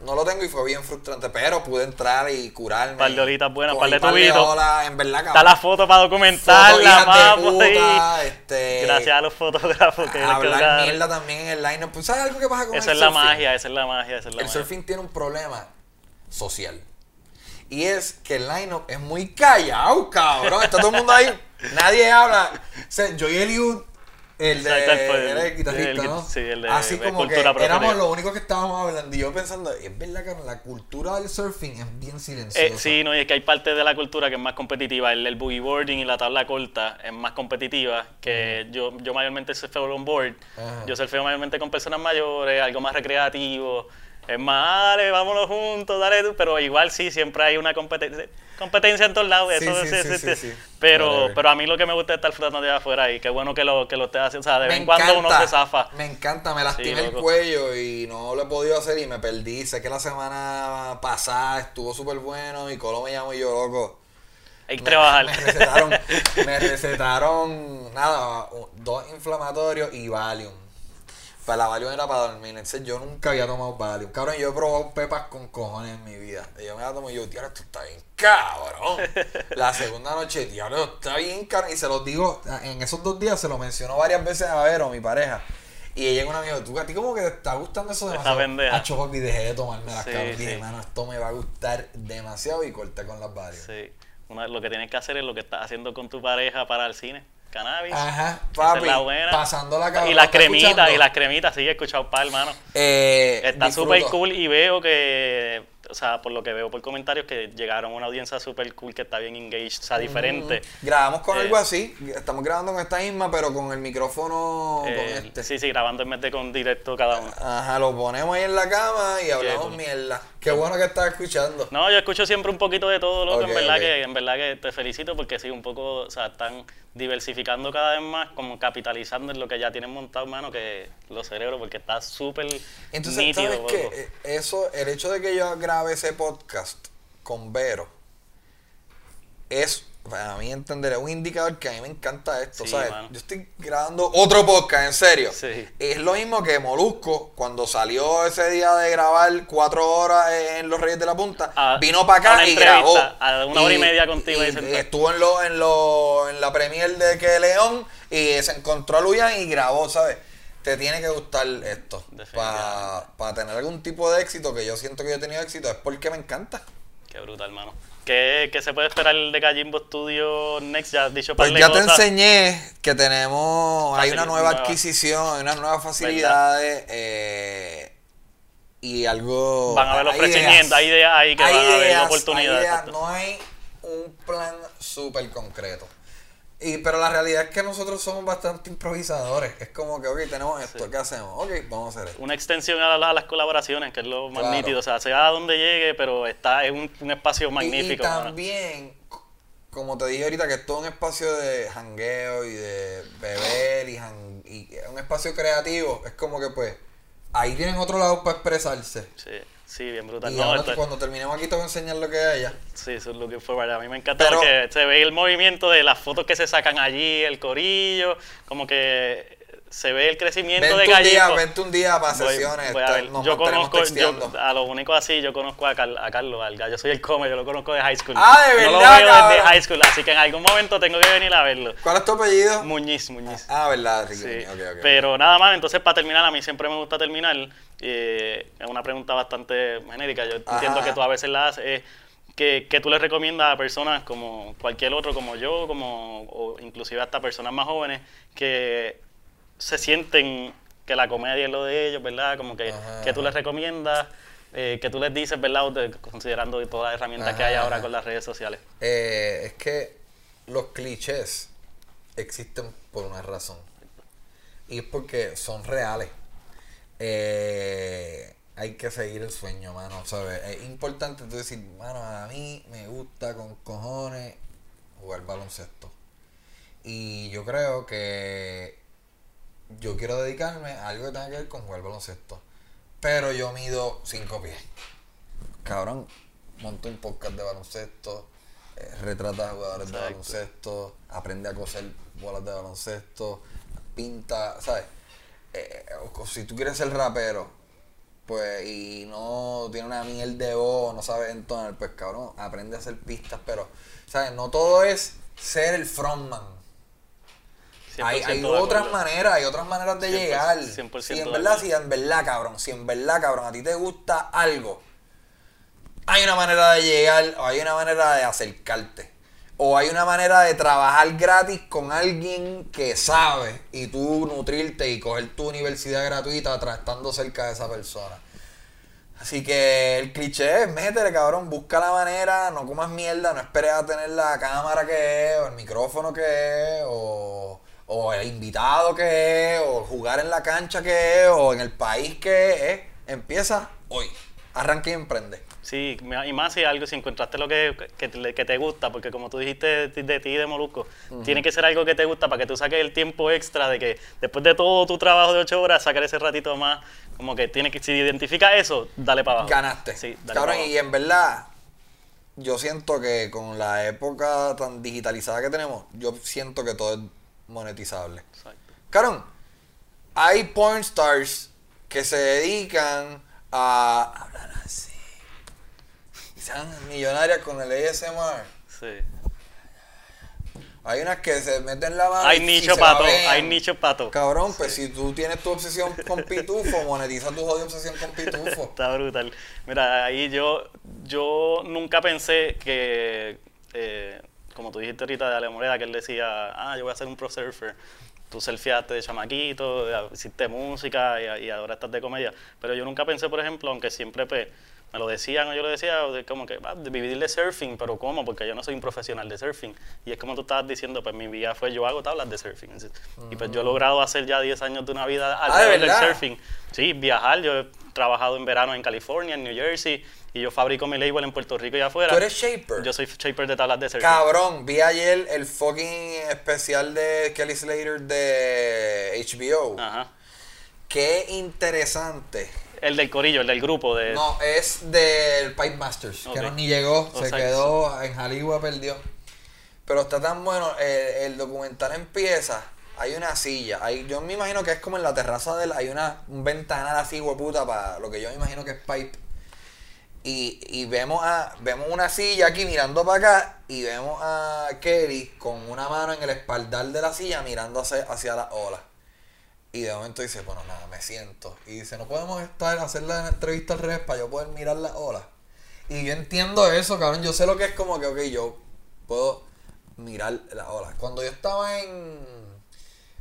No lo tengo y fue bien frustrante, pero pude entrar y curarme. Un par de horitas buenas, un par de tubitos. En verdad, Está la foto para documentarla, puta, este, Gracias a los fotógrafos que Hablar mierda también en el line Pues, ¿Sabes algo que pasa con Esa es la magia, esa es la magia, esa es la El surfing tiene un problema social. Y es que el line-up es muy callado, cabrón. Está todo el mundo ahí. Nadie habla. O sea, Joy Eliud el de el, el guitarrista, ¿no? Sí, el de Así como que éramos los únicos que estábamos hablando. Y yo pensando, es verdad que la cultura del surfing es bien silenciosa. Eh, sí, no, y es que hay parte de la cultura que es más competitiva. El, el boogie boarding y la tabla corta es más competitiva. Que yo, yo mayormente surfeo on board. Yo surfeo mayormente con personas mayores, algo más recreativo. Es más, dale, vámonos juntos, dale tú. Pero igual sí, siempre hay una competencia competencia en todos lados. Eso sí, sí, pero, pero a mí lo que me gusta es estar flotando de afuera y qué bueno que lo, que lo estés haciendo. O sea, de vez en cuando uno se zafa. Me encanta, me lastimé el cuello y no lo he podido hacer y me perdí. Sé que la semana pasada estuvo súper bueno y Colo me llamó y yo, loco. Hay que trabajar. Me recetaron, me recetaron, nada, dos inflamatorios y Valium para la Valium era para dormir. Entonces yo nunca había tomado Valium. Cabrón, yo he probado pepas con cojones en mi vida. Y yo me la tomo y yo, tío, esto está bien cabrón. la segunda noche, tío, esto está bien cabrón. Y se los digo, en esos dos días se lo mencionó varias veces a Vero, mi pareja. Y ella un amigo, tú a ti como que te está gustando eso demasiado. Pendeja. papi, dejé de tomarme las sí, Y dije, mano, esto me va a gustar demasiado y corté con las Valium. Sí. lo que tienes que hacer es lo que estás haciendo con tu pareja para el cine cannabis. Ajá, papi. la buena. Pasando la Y las cremitas, y las cremitas, sí, he escuchado para hermano. Eh, Está súper cool y veo que o sea, por lo que veo por comentarios, que llegaron a una audiencia súper cool que está bien engaged, o sea, diferente. Grabamos con algo eh, así, estamos grabando con esta misma, pero con el micrófono con eh, este. Sí, sí, grabando en vez de con directo cada uno. Ajá, lo ponemos ahí en la cama y hablamos mierda. Qué bueno que estás escuchando. No, yo escucho siempre un poquito de todo, loco, en verdad que en verdad que te felicito porque sí, un poco, o sea, están diversificando cada vez más, como capitalizando en lo que ya tienen montado, mano, que los cerebros, porque está súper Entonces, ¿sabes qué? Eso, el hecho de que yo ese podcast con Vero es para mí entender, es un indicador que a mí me encanta esto, ¿sabes? Yo estoy grabando otro podcast, en serio. Es lo mismo que Molusco, cuando salió ese día de grabar cuatro horas en Los Reyes de la Punta, vino para acá y grabó. A una hora y media contigo. Y, estuvo en, lo, en, lo, en la premier de Que León y se encontró a Luyan y grabó, ¿sabes? Te tiene que gustar esto. Para tener algún tipo de éxito, que yo siento que yo he tenido éxito, es porque me encanta. Qué brutal, hermano. ¿Qué, ¿Qué, se puede esperar de Gallimbo Studio Next? Ya has dicho Pues ya te enseñé que tenemos, hay una nueva, adquisición, hay unas nuevas facilidades eh, y algo... Van a haber ofrecimientos, hay ideas ahí que van a haber oportunidades. no hay un plan súper concreto. Y, pero la realidad es que nosotros somos bastante improvisadores. Es como que, ok, tenemos esto, ¿qué hacemos? Ok, vamos a hacer esto. Una extensión a, las colaboraciones, que es lo más nítido. O sea, sea a donde llegue, pero está es un, espacio magnífico. Y, también, como te dije ahorita, que es todo un espacio de jangueo y de beber y, y un espacio creativo. Es como que, pues, ahí tienen otro lado para expresarse. Sí. Sí, bien brutal. Y no, cuando terminemos aquí te voy a enseñar lo que hay allá. Sí, eso es lo que fue para mí. Me encanta porque se ve el movimiento de las fotos que se sacan allí, el corillo, como que se ve el crecimiento de Gallito. Un día, vente un día para sesiones. a yo conozco, yo, a lo único así, yo conozco a, a Carlos Alga. Yo soy el come, yo lo conozco de high school. Ah, de verdad. No lo veo desde high school, así que en algún momento tengo que venir a verlo. ¿Cuál es tu apellido? Muñiz, Muñiz. Ah, verdad, sí. Okay, okay. Pero nada más, entonces para terminar, a mí siempre me gusta terminar. Eh, es una pregunta bastante genérica. Yo entiendo que tú a veces la haces. que, que, tú le recomiendas a personas como cualquier otro, como yo, como o inclusive hasta personas más jóvenes, que se sienten que la comedia es lo de ellos, ¿verdad? Como que, que tú les recomiendas, eh, que tú les dices, ¿verdad? considerando todas las herramientas que hay ahora con las redes sociales. Eh, es que los clichés existen por una razón. Y es porque son reales. Eh, hay que seguir el sueño, mano, ¿sabes? Es importante tú decir, mano, a mí me gusta con cojones jugar baloncesto. Y yo creo que yo quiero dedicarme a algo que tenga que ver con jugar baloncesto. Pero yo mido cinco pies. Cabrón, monto un podcast de baloncesto, eh, retrata a jugadores de baloncesto, aprende a coser bolas de baloncesto, pinta, ¿sabes? Eh, si tú quieres ser rapero, pues, y no tiene una miel de voz, no sabes entonar, pues cabrón, aprende a hacer pistas, pero, ¿sabes? No todo es ser el frontman hay, otras maneras, hay otras maneras de llegar. 100% si en verdad, si en verdad, cabrón, si en verdad, cabrón, a ti te gusta algo, hay una manera de llegar o hay una manera de acercarte. O hay una manera de trabajar gratis con alguien que sabe y tú nutrirte y coger tu universidad gratuita estando cerca de esa persona. Así que el cliché es métele, cabrón, busca la manera, no comas mierda, no esperes a tener la cámara que es, o el micrófono que es, o o el invitado que es, o jugar en la cancha que es, o en el país que es, empieza hoy. Arranque y emprende. Sí, y más si algo, si encontraste lo que, que, te gusta, porque como tú dijiste de, ti de Molusco, tiene que ser algo que te gusta para que tú saques el tiempo extra de que después de todo tu trabajo de ocho horas, sacar ese ratito más, como que tiene que, si identifica eso, dale para abajo. Ganaste. Sí, dale y en verdad, yo siento que con la época tan digitalizada que tenemos, yo siento que todo es monetizable. Exacto. hay porn stars que se dedican a hablar así. Sean millonarias con el ASMR. Sí. Hay unas que se meten la mano. Hay nicho pato, hay nicho pato. Cabrón, pues si tú tienes tu obsesión con pitufo, monetiza tu jodida obsesión con pitufo. Está brutal. Mira, ahí yo, yo nunca pensé que eh, como tú dijiste ahorita de Ale Moreda, que él decía, ah, yo voy a ser un pro surfer. Tú surfeaste de chamaquito, hiciste música y, ahora estás de comedia. Pero yo nunca pensé, por ejemplo, aunque siempre pues, me lo decían o yo lo decía, como que, ah, vivir de surfing, pero ¿cómo? Porque yo no soy un profesional de surfing. Y es como tú estabas diciendo, pues mi vida fue, yo hago tablas de surfing. Y pues yo he logrado hacer ya 10 años de una vida ah, alrededor del surfing. Sí, viajar, yo trabajado en verano en California, en New Jersey, y yo fabrico mi label en Puerto Rico y afuera. ¿Tú eres shaper? Yo soy shaper de tablas de surfing. Cabrón, vi ayer el fucking especial de Kelly Slater de HBO. Ajá. Qué interesante. El del corillo, el del grupo de... No, es del Pipe Masters, que no ni llegó, se quedó en Hollywood, perdió. Pero está tan bueno, el, documental empieza, hay una silla, hay, yo me imagino que es como en la terraza del, hay una un ventanal así, hueputa, para lo que yo me imagino que es Pipe y, y, vemos a vemos una silla aquí mirando para acá y vemos a Kelly con una mano en el espaldar de la silla mirando hacia, hacia la ola. Y de momento dice, bueno, nada, me siento. Y dice, no podemos estar, hacer la entrevista al revés para yo poder mirar la ola. Y yo entiendo eso, cabrón. Yo sé lo que es como que, ok, yo puedo mirar la ola. Cuando yo estaba en,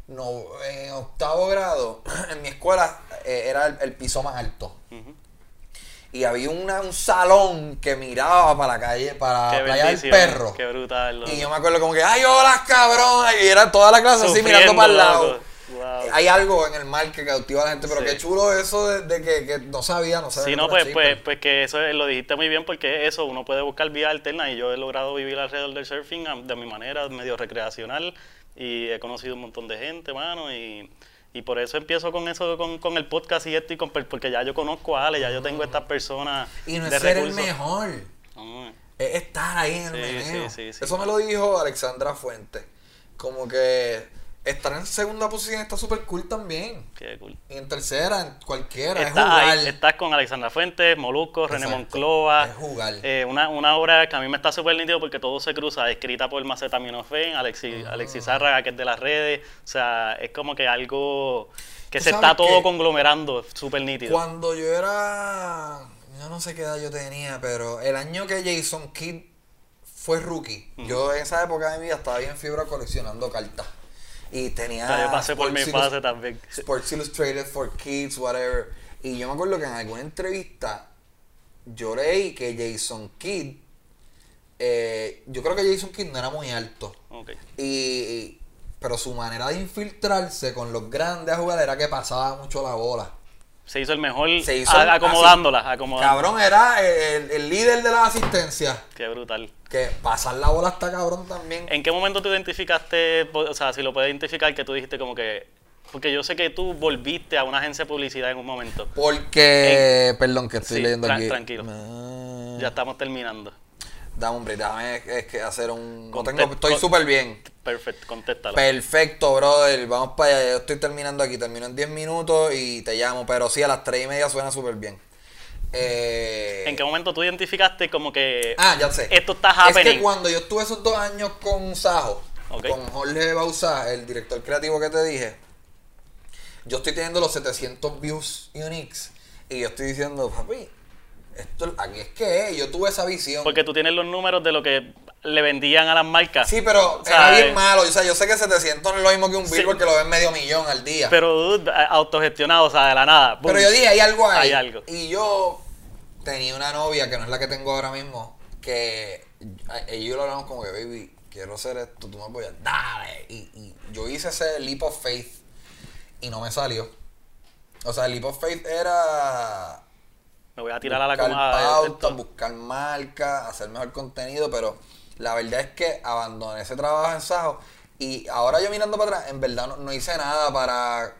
no, en octavo grado, en mi escuela eh, era el, piso más alto y había una, un salón que miraba para la calle, para la playa del perro. Qué brutal. Y yo me acuerdo como que, ¡ay, hola, cabrón! Y era toda la clase así mirando para el lado. Hay algo en el mar que cautiva a la gente, pero qué chulo eso de, que, que, no sabía, no sabía. Sí, no, pues, pues, pues que eso lo dijiste muy bien porque eso, uno puede buscar vías alternas y yo he logrado vivir alrededor del surfing de mi manera, medio recreacional y he conocido un montón de gente, mano, y y por eso empiezo con eso, con, con el podcast y esto, y con, porque ya yo conozco a Ale, ya yo tengo a estas personas. Y no es ser el mejor. Es estar ahí en el sí, eso me lo dijo Alexandra Fuentes. Como que estar en segunda posición está súper cool también. Qué cool. Y en tercera, en cualquiera, es jugar. estás con Alexandra Fuentes, Molusco, René Monclova. Es jugar. Eh, una, una, obra que a mí me está súper nítido porque todo se cruza, escrita por Maceta Minofen, Alexis, ah. Alexis Zárraga, que es de las redes. O sea, es como que algo que se está todo conglomerando, súper nítido. Cuando yo era... Yo no sé qué edad yo tenía, pero el año que Jason Kidd fue rookie, yo en esa época de mi vida estaba bien fibra coleccionando cartas. Y tenía. yo pasé por mi fase también. Sports Illustrated for Kids, whatever. Y yo me acuerdo que en alguna entrevista yo leí que Jason Kidd. Eh, yo creo que Jason Kidd no era muy alto. Okay. Y, pero su manera de infiltrarse con los grandes a jugar era que pasaba mucho la bola. Se hizo el mejor se hizo acomodándola, acomodándola. Cabrón, era el, el líder de la asistencia. Qué brutal que pasar la bola hasta cabrón también. ¿En qué momento tú identificaste, o sea, si lo puedes identificar, que tú dijiste como que... Porque yo sé que tú volviste a una agencia de publicidad en un momento. Porque... perdón, que estoy leyendo aquí. Tranquilo. Ah. Ya estamos terminando. Dame, hombre, déjame es que hacer un... tengo, estoy súper bien. Perfecto, contéstalo. Perfecto, brother. Vamos para allá. Yo estoy terminando aquí. Termino en 10 minutos y te llamo. Pero sí, a las 3 y media suena súper bien. Eh, ¿En qué momento tú identificaste como que ah, ya sé. esto está happening? Es que cuando yo estuve esos dos años con Sajo, con Jorge Bausá, el director creativo que te dije, yo estoy teniendo los 700 views uniques y yo estoy diciendo, papi, esto aquí es que yo tuve esa visión. Porque tú tienes los números de lo que le vendían a las marcas. Sí, pero era bien malo. O sea, yo sé que 700 no es lo mismo que un bill porque lo ven medio millón al día. Pero autogestionado, o sea, de la nada. Pero yo dije, hay algo ahí. Hay algo. Y yo tenía una novia que no es la que tengo ahora mismo, que ellos lo hablamos como que, baby, quiero hacer esto, tú me apoyas, dale. Y, yo hice ese leap of faith y no me salió. O sea, el leap of faith era. Me voy a tirar a la cama. buscar marca, hacer mejor contenido, pero la verdad es que abandoné ese trabajo en Sajo y ahora yo mirando para atrás, en verdad no, no hice nada para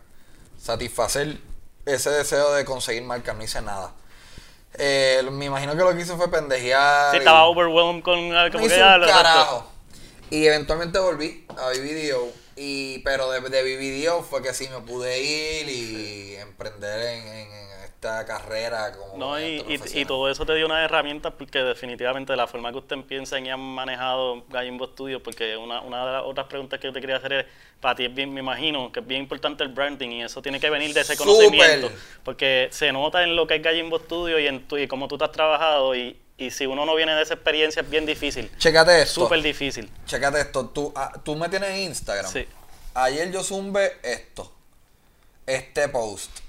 satisfacer ese deseo de conseguir marca, no hice nada. Eh, me imagino que lo que hizo fue pendejear. Sí, estaba overwhelmed con como que ya, carajo. Y eventualmente volví a BBDO. Y, pero de, de BBDO fue que sí me pude ir y emprender en carrera como no y, y, todo eso te dio una herramienta porque definitivamente la forma que usted piensa y han manejado Gallimbo Studios porque una, una de las otras preguntas que yo te quería hacer es para ti es bien me imagino que es bien importante el branding y eso tiene que venir de ese conocimiento porque se nota en lo que es Gallimbo Studios y en tu, y cómo tú te has trabajado y, y si uno no viene de esa experiencia es bien difícil. Chécate esto. Súper difícil. Chécate esto. Tú, ah, tú me tienes en Instagram. Sí. Ayer yo zumbe esto. Este post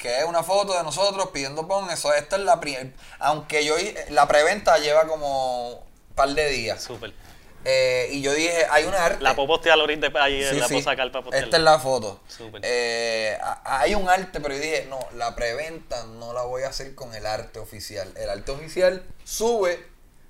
que es una foto de nosotros pidiendo pon. Eso, esta es la primera. Aunque yo la preventa lleva como un par de días. Súper. Eh, y yo dije, hay una arte. La puedo postear ahorita ahí, la puedo sacar para Esta es la foto. Eh, hay un arte, pero yo dije, no, la preventa no la voy a hacer con el arte oficial. El arte oficial sube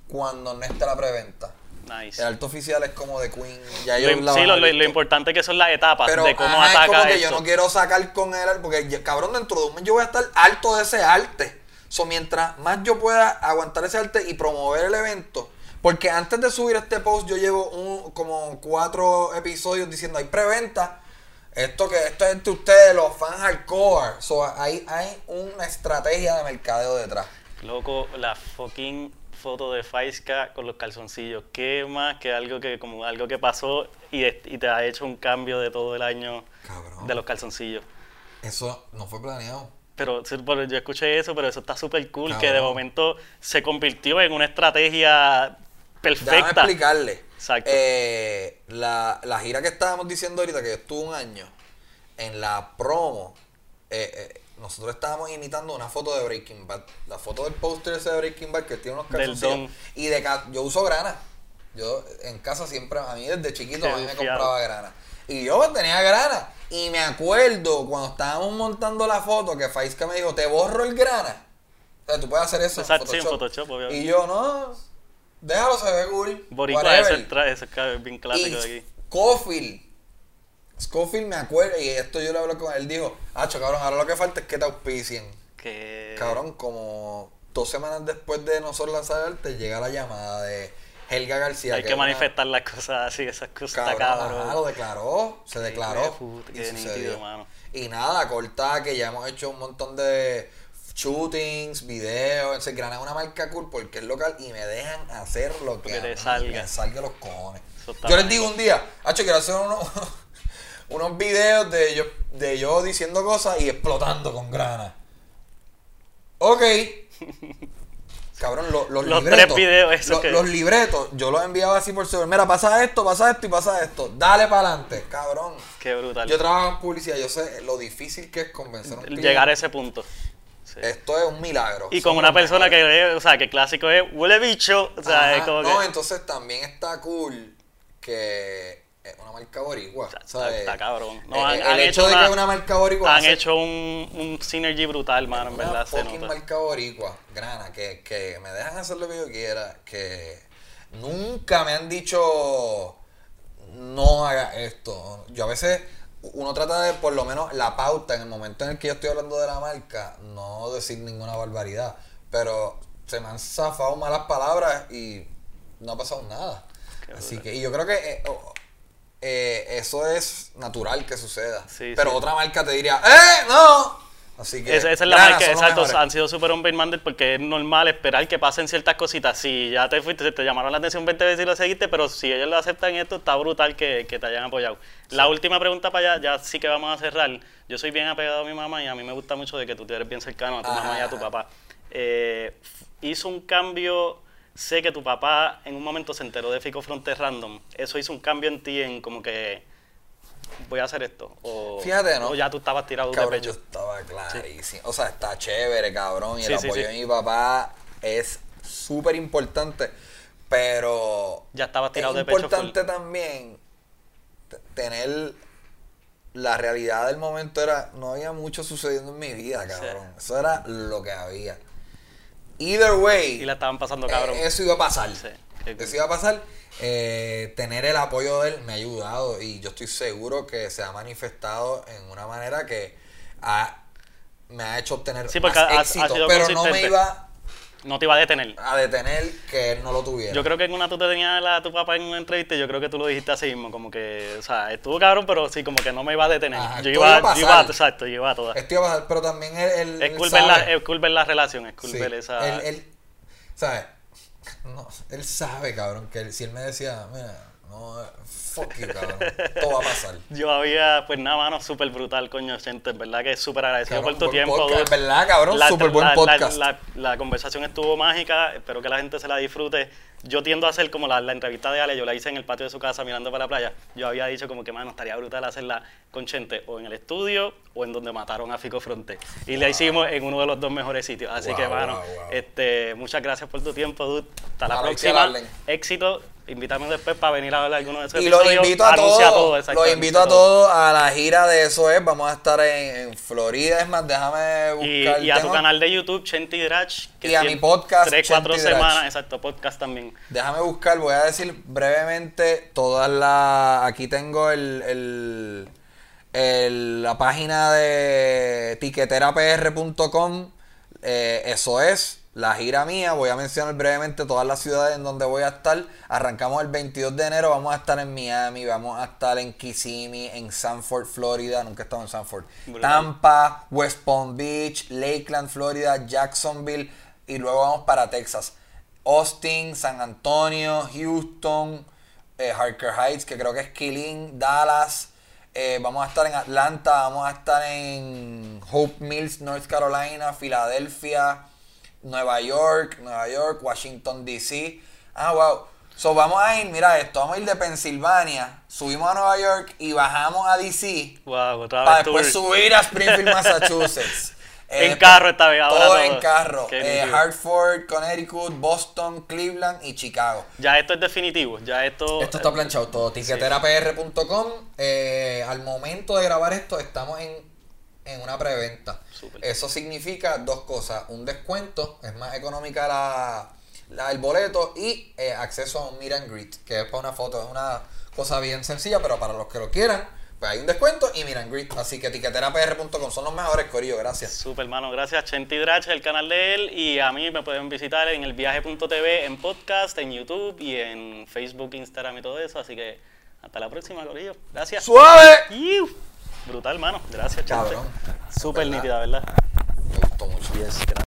cuando no está la preventa. El alto oficial es como de Queen. Ya lo, sí, lo, importante que son las etapas de cómo ataca es como que yo no quiero sacar con él, porque cabrón, dentro de un mes yo voy a estar alto de ese arte. So, mientras más yo pueda aguantar ese arte y promover el evento. Porque antes de subir este post, yo llevo un, como cuatro episodios diciendo hay preventa. Esto que esto es entre ustedes, los fans hardcore. So, ahí hay una estrategia de mercadeo detrás. Loco, la fucking foto de Faiska con los calzoncillos. ¿Qué más que algo que como algo que pasó y, y te ha hecho un cambio de todo el año de los calzoncillos? Eso no fue planeado. Pero, yo escuché eso, pero eso está súper cool, que de momento se convirtió en una estrategia perfecta. Déjame explicarle. Exacto. Eh, la, la, gira que estábamos diciendo ahorita, que estuvo un año, en la promo, eh, eh nosotros estábamos imitando una foto de Breaking Bad. La foto del póster ese de Breaking Bad que tiene unos calzoncillos. Y de yo uso grana. Yo en casa siempre, a mí desde chiquito a mí me compraba grana. Y yo tenía grana. Y me acuerdo cuando estábamos montando la foto que Faisca me dijo, te borro el grana. O sea, tú puedes hacer eso Exacto, en Photoshop. y yo, no, déjalo, se ve cool. Boricua, ese, es bien clásico de aquí. Cofield Scofield me acuerdo, y esto yo le hablo con él, dijo, Hacho, cabrón, ahora lo que falta es que te auspicien. Que... Cabrón, como dos semanas después de nosotros lanzar el arte, llega la llamada de, Helga García. Hay que, manifestar las cosas así, esas cosas cabrón. lo declaró, se declaró. y, y nada, corta que ya hemos hecho un montón de shootings, videos, ese Grana es una marca cool porque es local y me dejan hacer lo que te salga. me salga los cojones. Yo les digo un día, Hacho, quiero hacer unos, unos videos de yo, de yo diciendo cosas y explotando con grana. Ok. Cabrón, los, los, libretos. videos, los, libretos, yo los enviaba así por seguro. Mira, pasa esto, pasa esto y pasa esto. Dale para adelante, cabrón. Qué brutal. Yo trabajo en publicidad, yo sé lo difícil que es convencer a un Llegar a ese punto. Esto es un milagro. Y con una persona que, o sea, que clásico es huele bicho, o sea, es como No, entonces también está cool que es una marca boricua. Está, cabrón. No, han, el, hecho, de que es una marca boricua. Han hecho un, un synergy brutal, mano, en verdad. Una fucking marca boricua, grana, que, que me dejan hacer lo que yo quiera, que nunca me han dicho no haga esto. Yo a veces uno trata de, por lo menos, la pauta en el momento en el que yo estoy hablando de la marca, no decir ninguna barbaridad. Pero se me han zafado malas palabras y no ha pasado nada. Así que, y yo creo que eh, eh, eso es natural que suceda. pero otra marca te diría, ¡eh! ¡No! Así que. Esa, es la marca, exacto. Han sido super on porque es normal esperar que pasen ciertas cositas. Si ya te fuiste, te llamaron la atención 20 veces y lo seguiste, pero si ellos lo aceptan esto, está brutal que, te hayan apoyado. La última pregunta para allá, ya sí que vamos a cerrar. Yo soy bien apegado a mi mamá y a mí me gusta mucho de que tú eres bien cercano a tu mamá y a tu papá. Eh, hizo un cambio. Sé que tu papá en un momento se enteró de Fico Fronte Random. Eso hizo un cambio en ti en como que voy a hacer esto. O, Fíjate, ¿no? O ya tú estabas tirado de pecho. Yo estaba clarísimo. O sea, está chévere, cabrón. Y el apoyo de mi papá es súper importante. Pero. Ya estaba tirado de pecho. Es importante también tener. La realidad del momento era. No había mucho sucediendo en mi vida, cabrón. Eso era lo que había. Either way. Y la estaban pasando, cabrón. eso iba a pasar. Eso iba a pasar eh, tener el apoyo de él me ha ayudado y yo estoy seguro que se ha manifestado en una manera que me ha hecho obtener más éxito, pero no me iba no te iba a detener. A detener que él no lo tuviera. Yo creo que en una tú te tenías a tu papá en una entrevista y yo creo que tú lo dijiste así mismo, como que, o sea, estuvo cabrón, pero sí, como que no me iba a detener. yo, iba, yo iba, exacto, yo iba a todas. Esto iba a pasar, pero también él, es, cool ver la, es cool ver la relación, es cool ver esa... Él, él, ¿sabes? No, él sabe, cabrón, que si él me decía, mira, no, fuck you, cabrón, todo va a pasar. Yo había, pues nada, mano, súper brutal, coño, gente, verdad que súper agradecido por tu tiempo. Podcast, ¿Verdad, cabrón? Súper buen podcast. la, conversación estuvo mágica, espero que la gente se la disfrute yo tiendo a hacer como la, entrevista de Ale, yo la hice en el patio de su casa mirando para la playa. Yo había dicho como que, mano, estaría brutal hacerla con Chente o en el estudio o en donde mataron a Fico Fronte. Y la hicimos en uno de los dos mejores sitios. Así que, mano, este, muchas gracias por tu tiempo, dude. Hasta la próxima. Éxito invítame después para venir a ver alguno de esos y los invito a todos los invito a todos a la gira de eso es. Vamos a estar en, Florida es más déjame buscar y, y a tu canal de YouTube Chenti Drach y a mi podcast tres cuatro semanas exacto podcast también. Déjame buscar voy a decir brevemente todas las aquí tengo el, el, la página de tiqueterapr.com eh, eso es la gira mía. Voy a mencionar brevemente todas las ciudades en donde voy a estar. Arrancamos el 22 de enero. Vamos a estar en Miami, vamos a estar en Kissimmee, en Sanford, Florida. Nunca he estado en Sanford. Tampa, West Palm Beach, Lakeland, Florida, Jacksonville. Y luego vamos para Texas. Austin, San Antonio, Houston, eh, Harker Heights, que creo que es Killing, Dallas. Eh, vamos a estar en Atlanta, vamos a estar en Hope Mills, North Carolina, Filadelfia, Nueva York, Nueva York, Washington DC. Ah, wow. So vamos a ir, mira esto, vamos a ir de Pensilvania, subimos a Nueva York y bajamos a DC. Wow, otra para después subir a Springfield, Massachusetts. en carro esta vez, ahora todo, en carro. Eh, Hartford, Connecticut, Boston, Cleveland y Chicago. Ya esto es definitivo, ya esto... Esto está planchado todo. Tiqueterapr.com. Eh, al momento de grabar esto estamos en, en una preventa. Eso significa dos cosas. Un descuento, es más económica la, el boleto y eh, acceso a un meet and greet, que es para una foto. Es una cosa bien sencilla, pero para los que lo quieran, pues hay un descuento y miran grit. Así que etiqueterapr.com son los mejores, Corillo, gracias. Super, hermano, gracias. Chenti Drach, el canal de él. Y a mí me pueden visitar en el viaje.tv, en podcast, en YouTube y en Facebook, Instagram y todo eso. Así que hasta la próxima, Corillo. Gracias. ¡Suave! Brutal, hermano. Gracias, Cabrón. Súper nítida, ¿verdad? Me gustó mucho. Yes, gracias.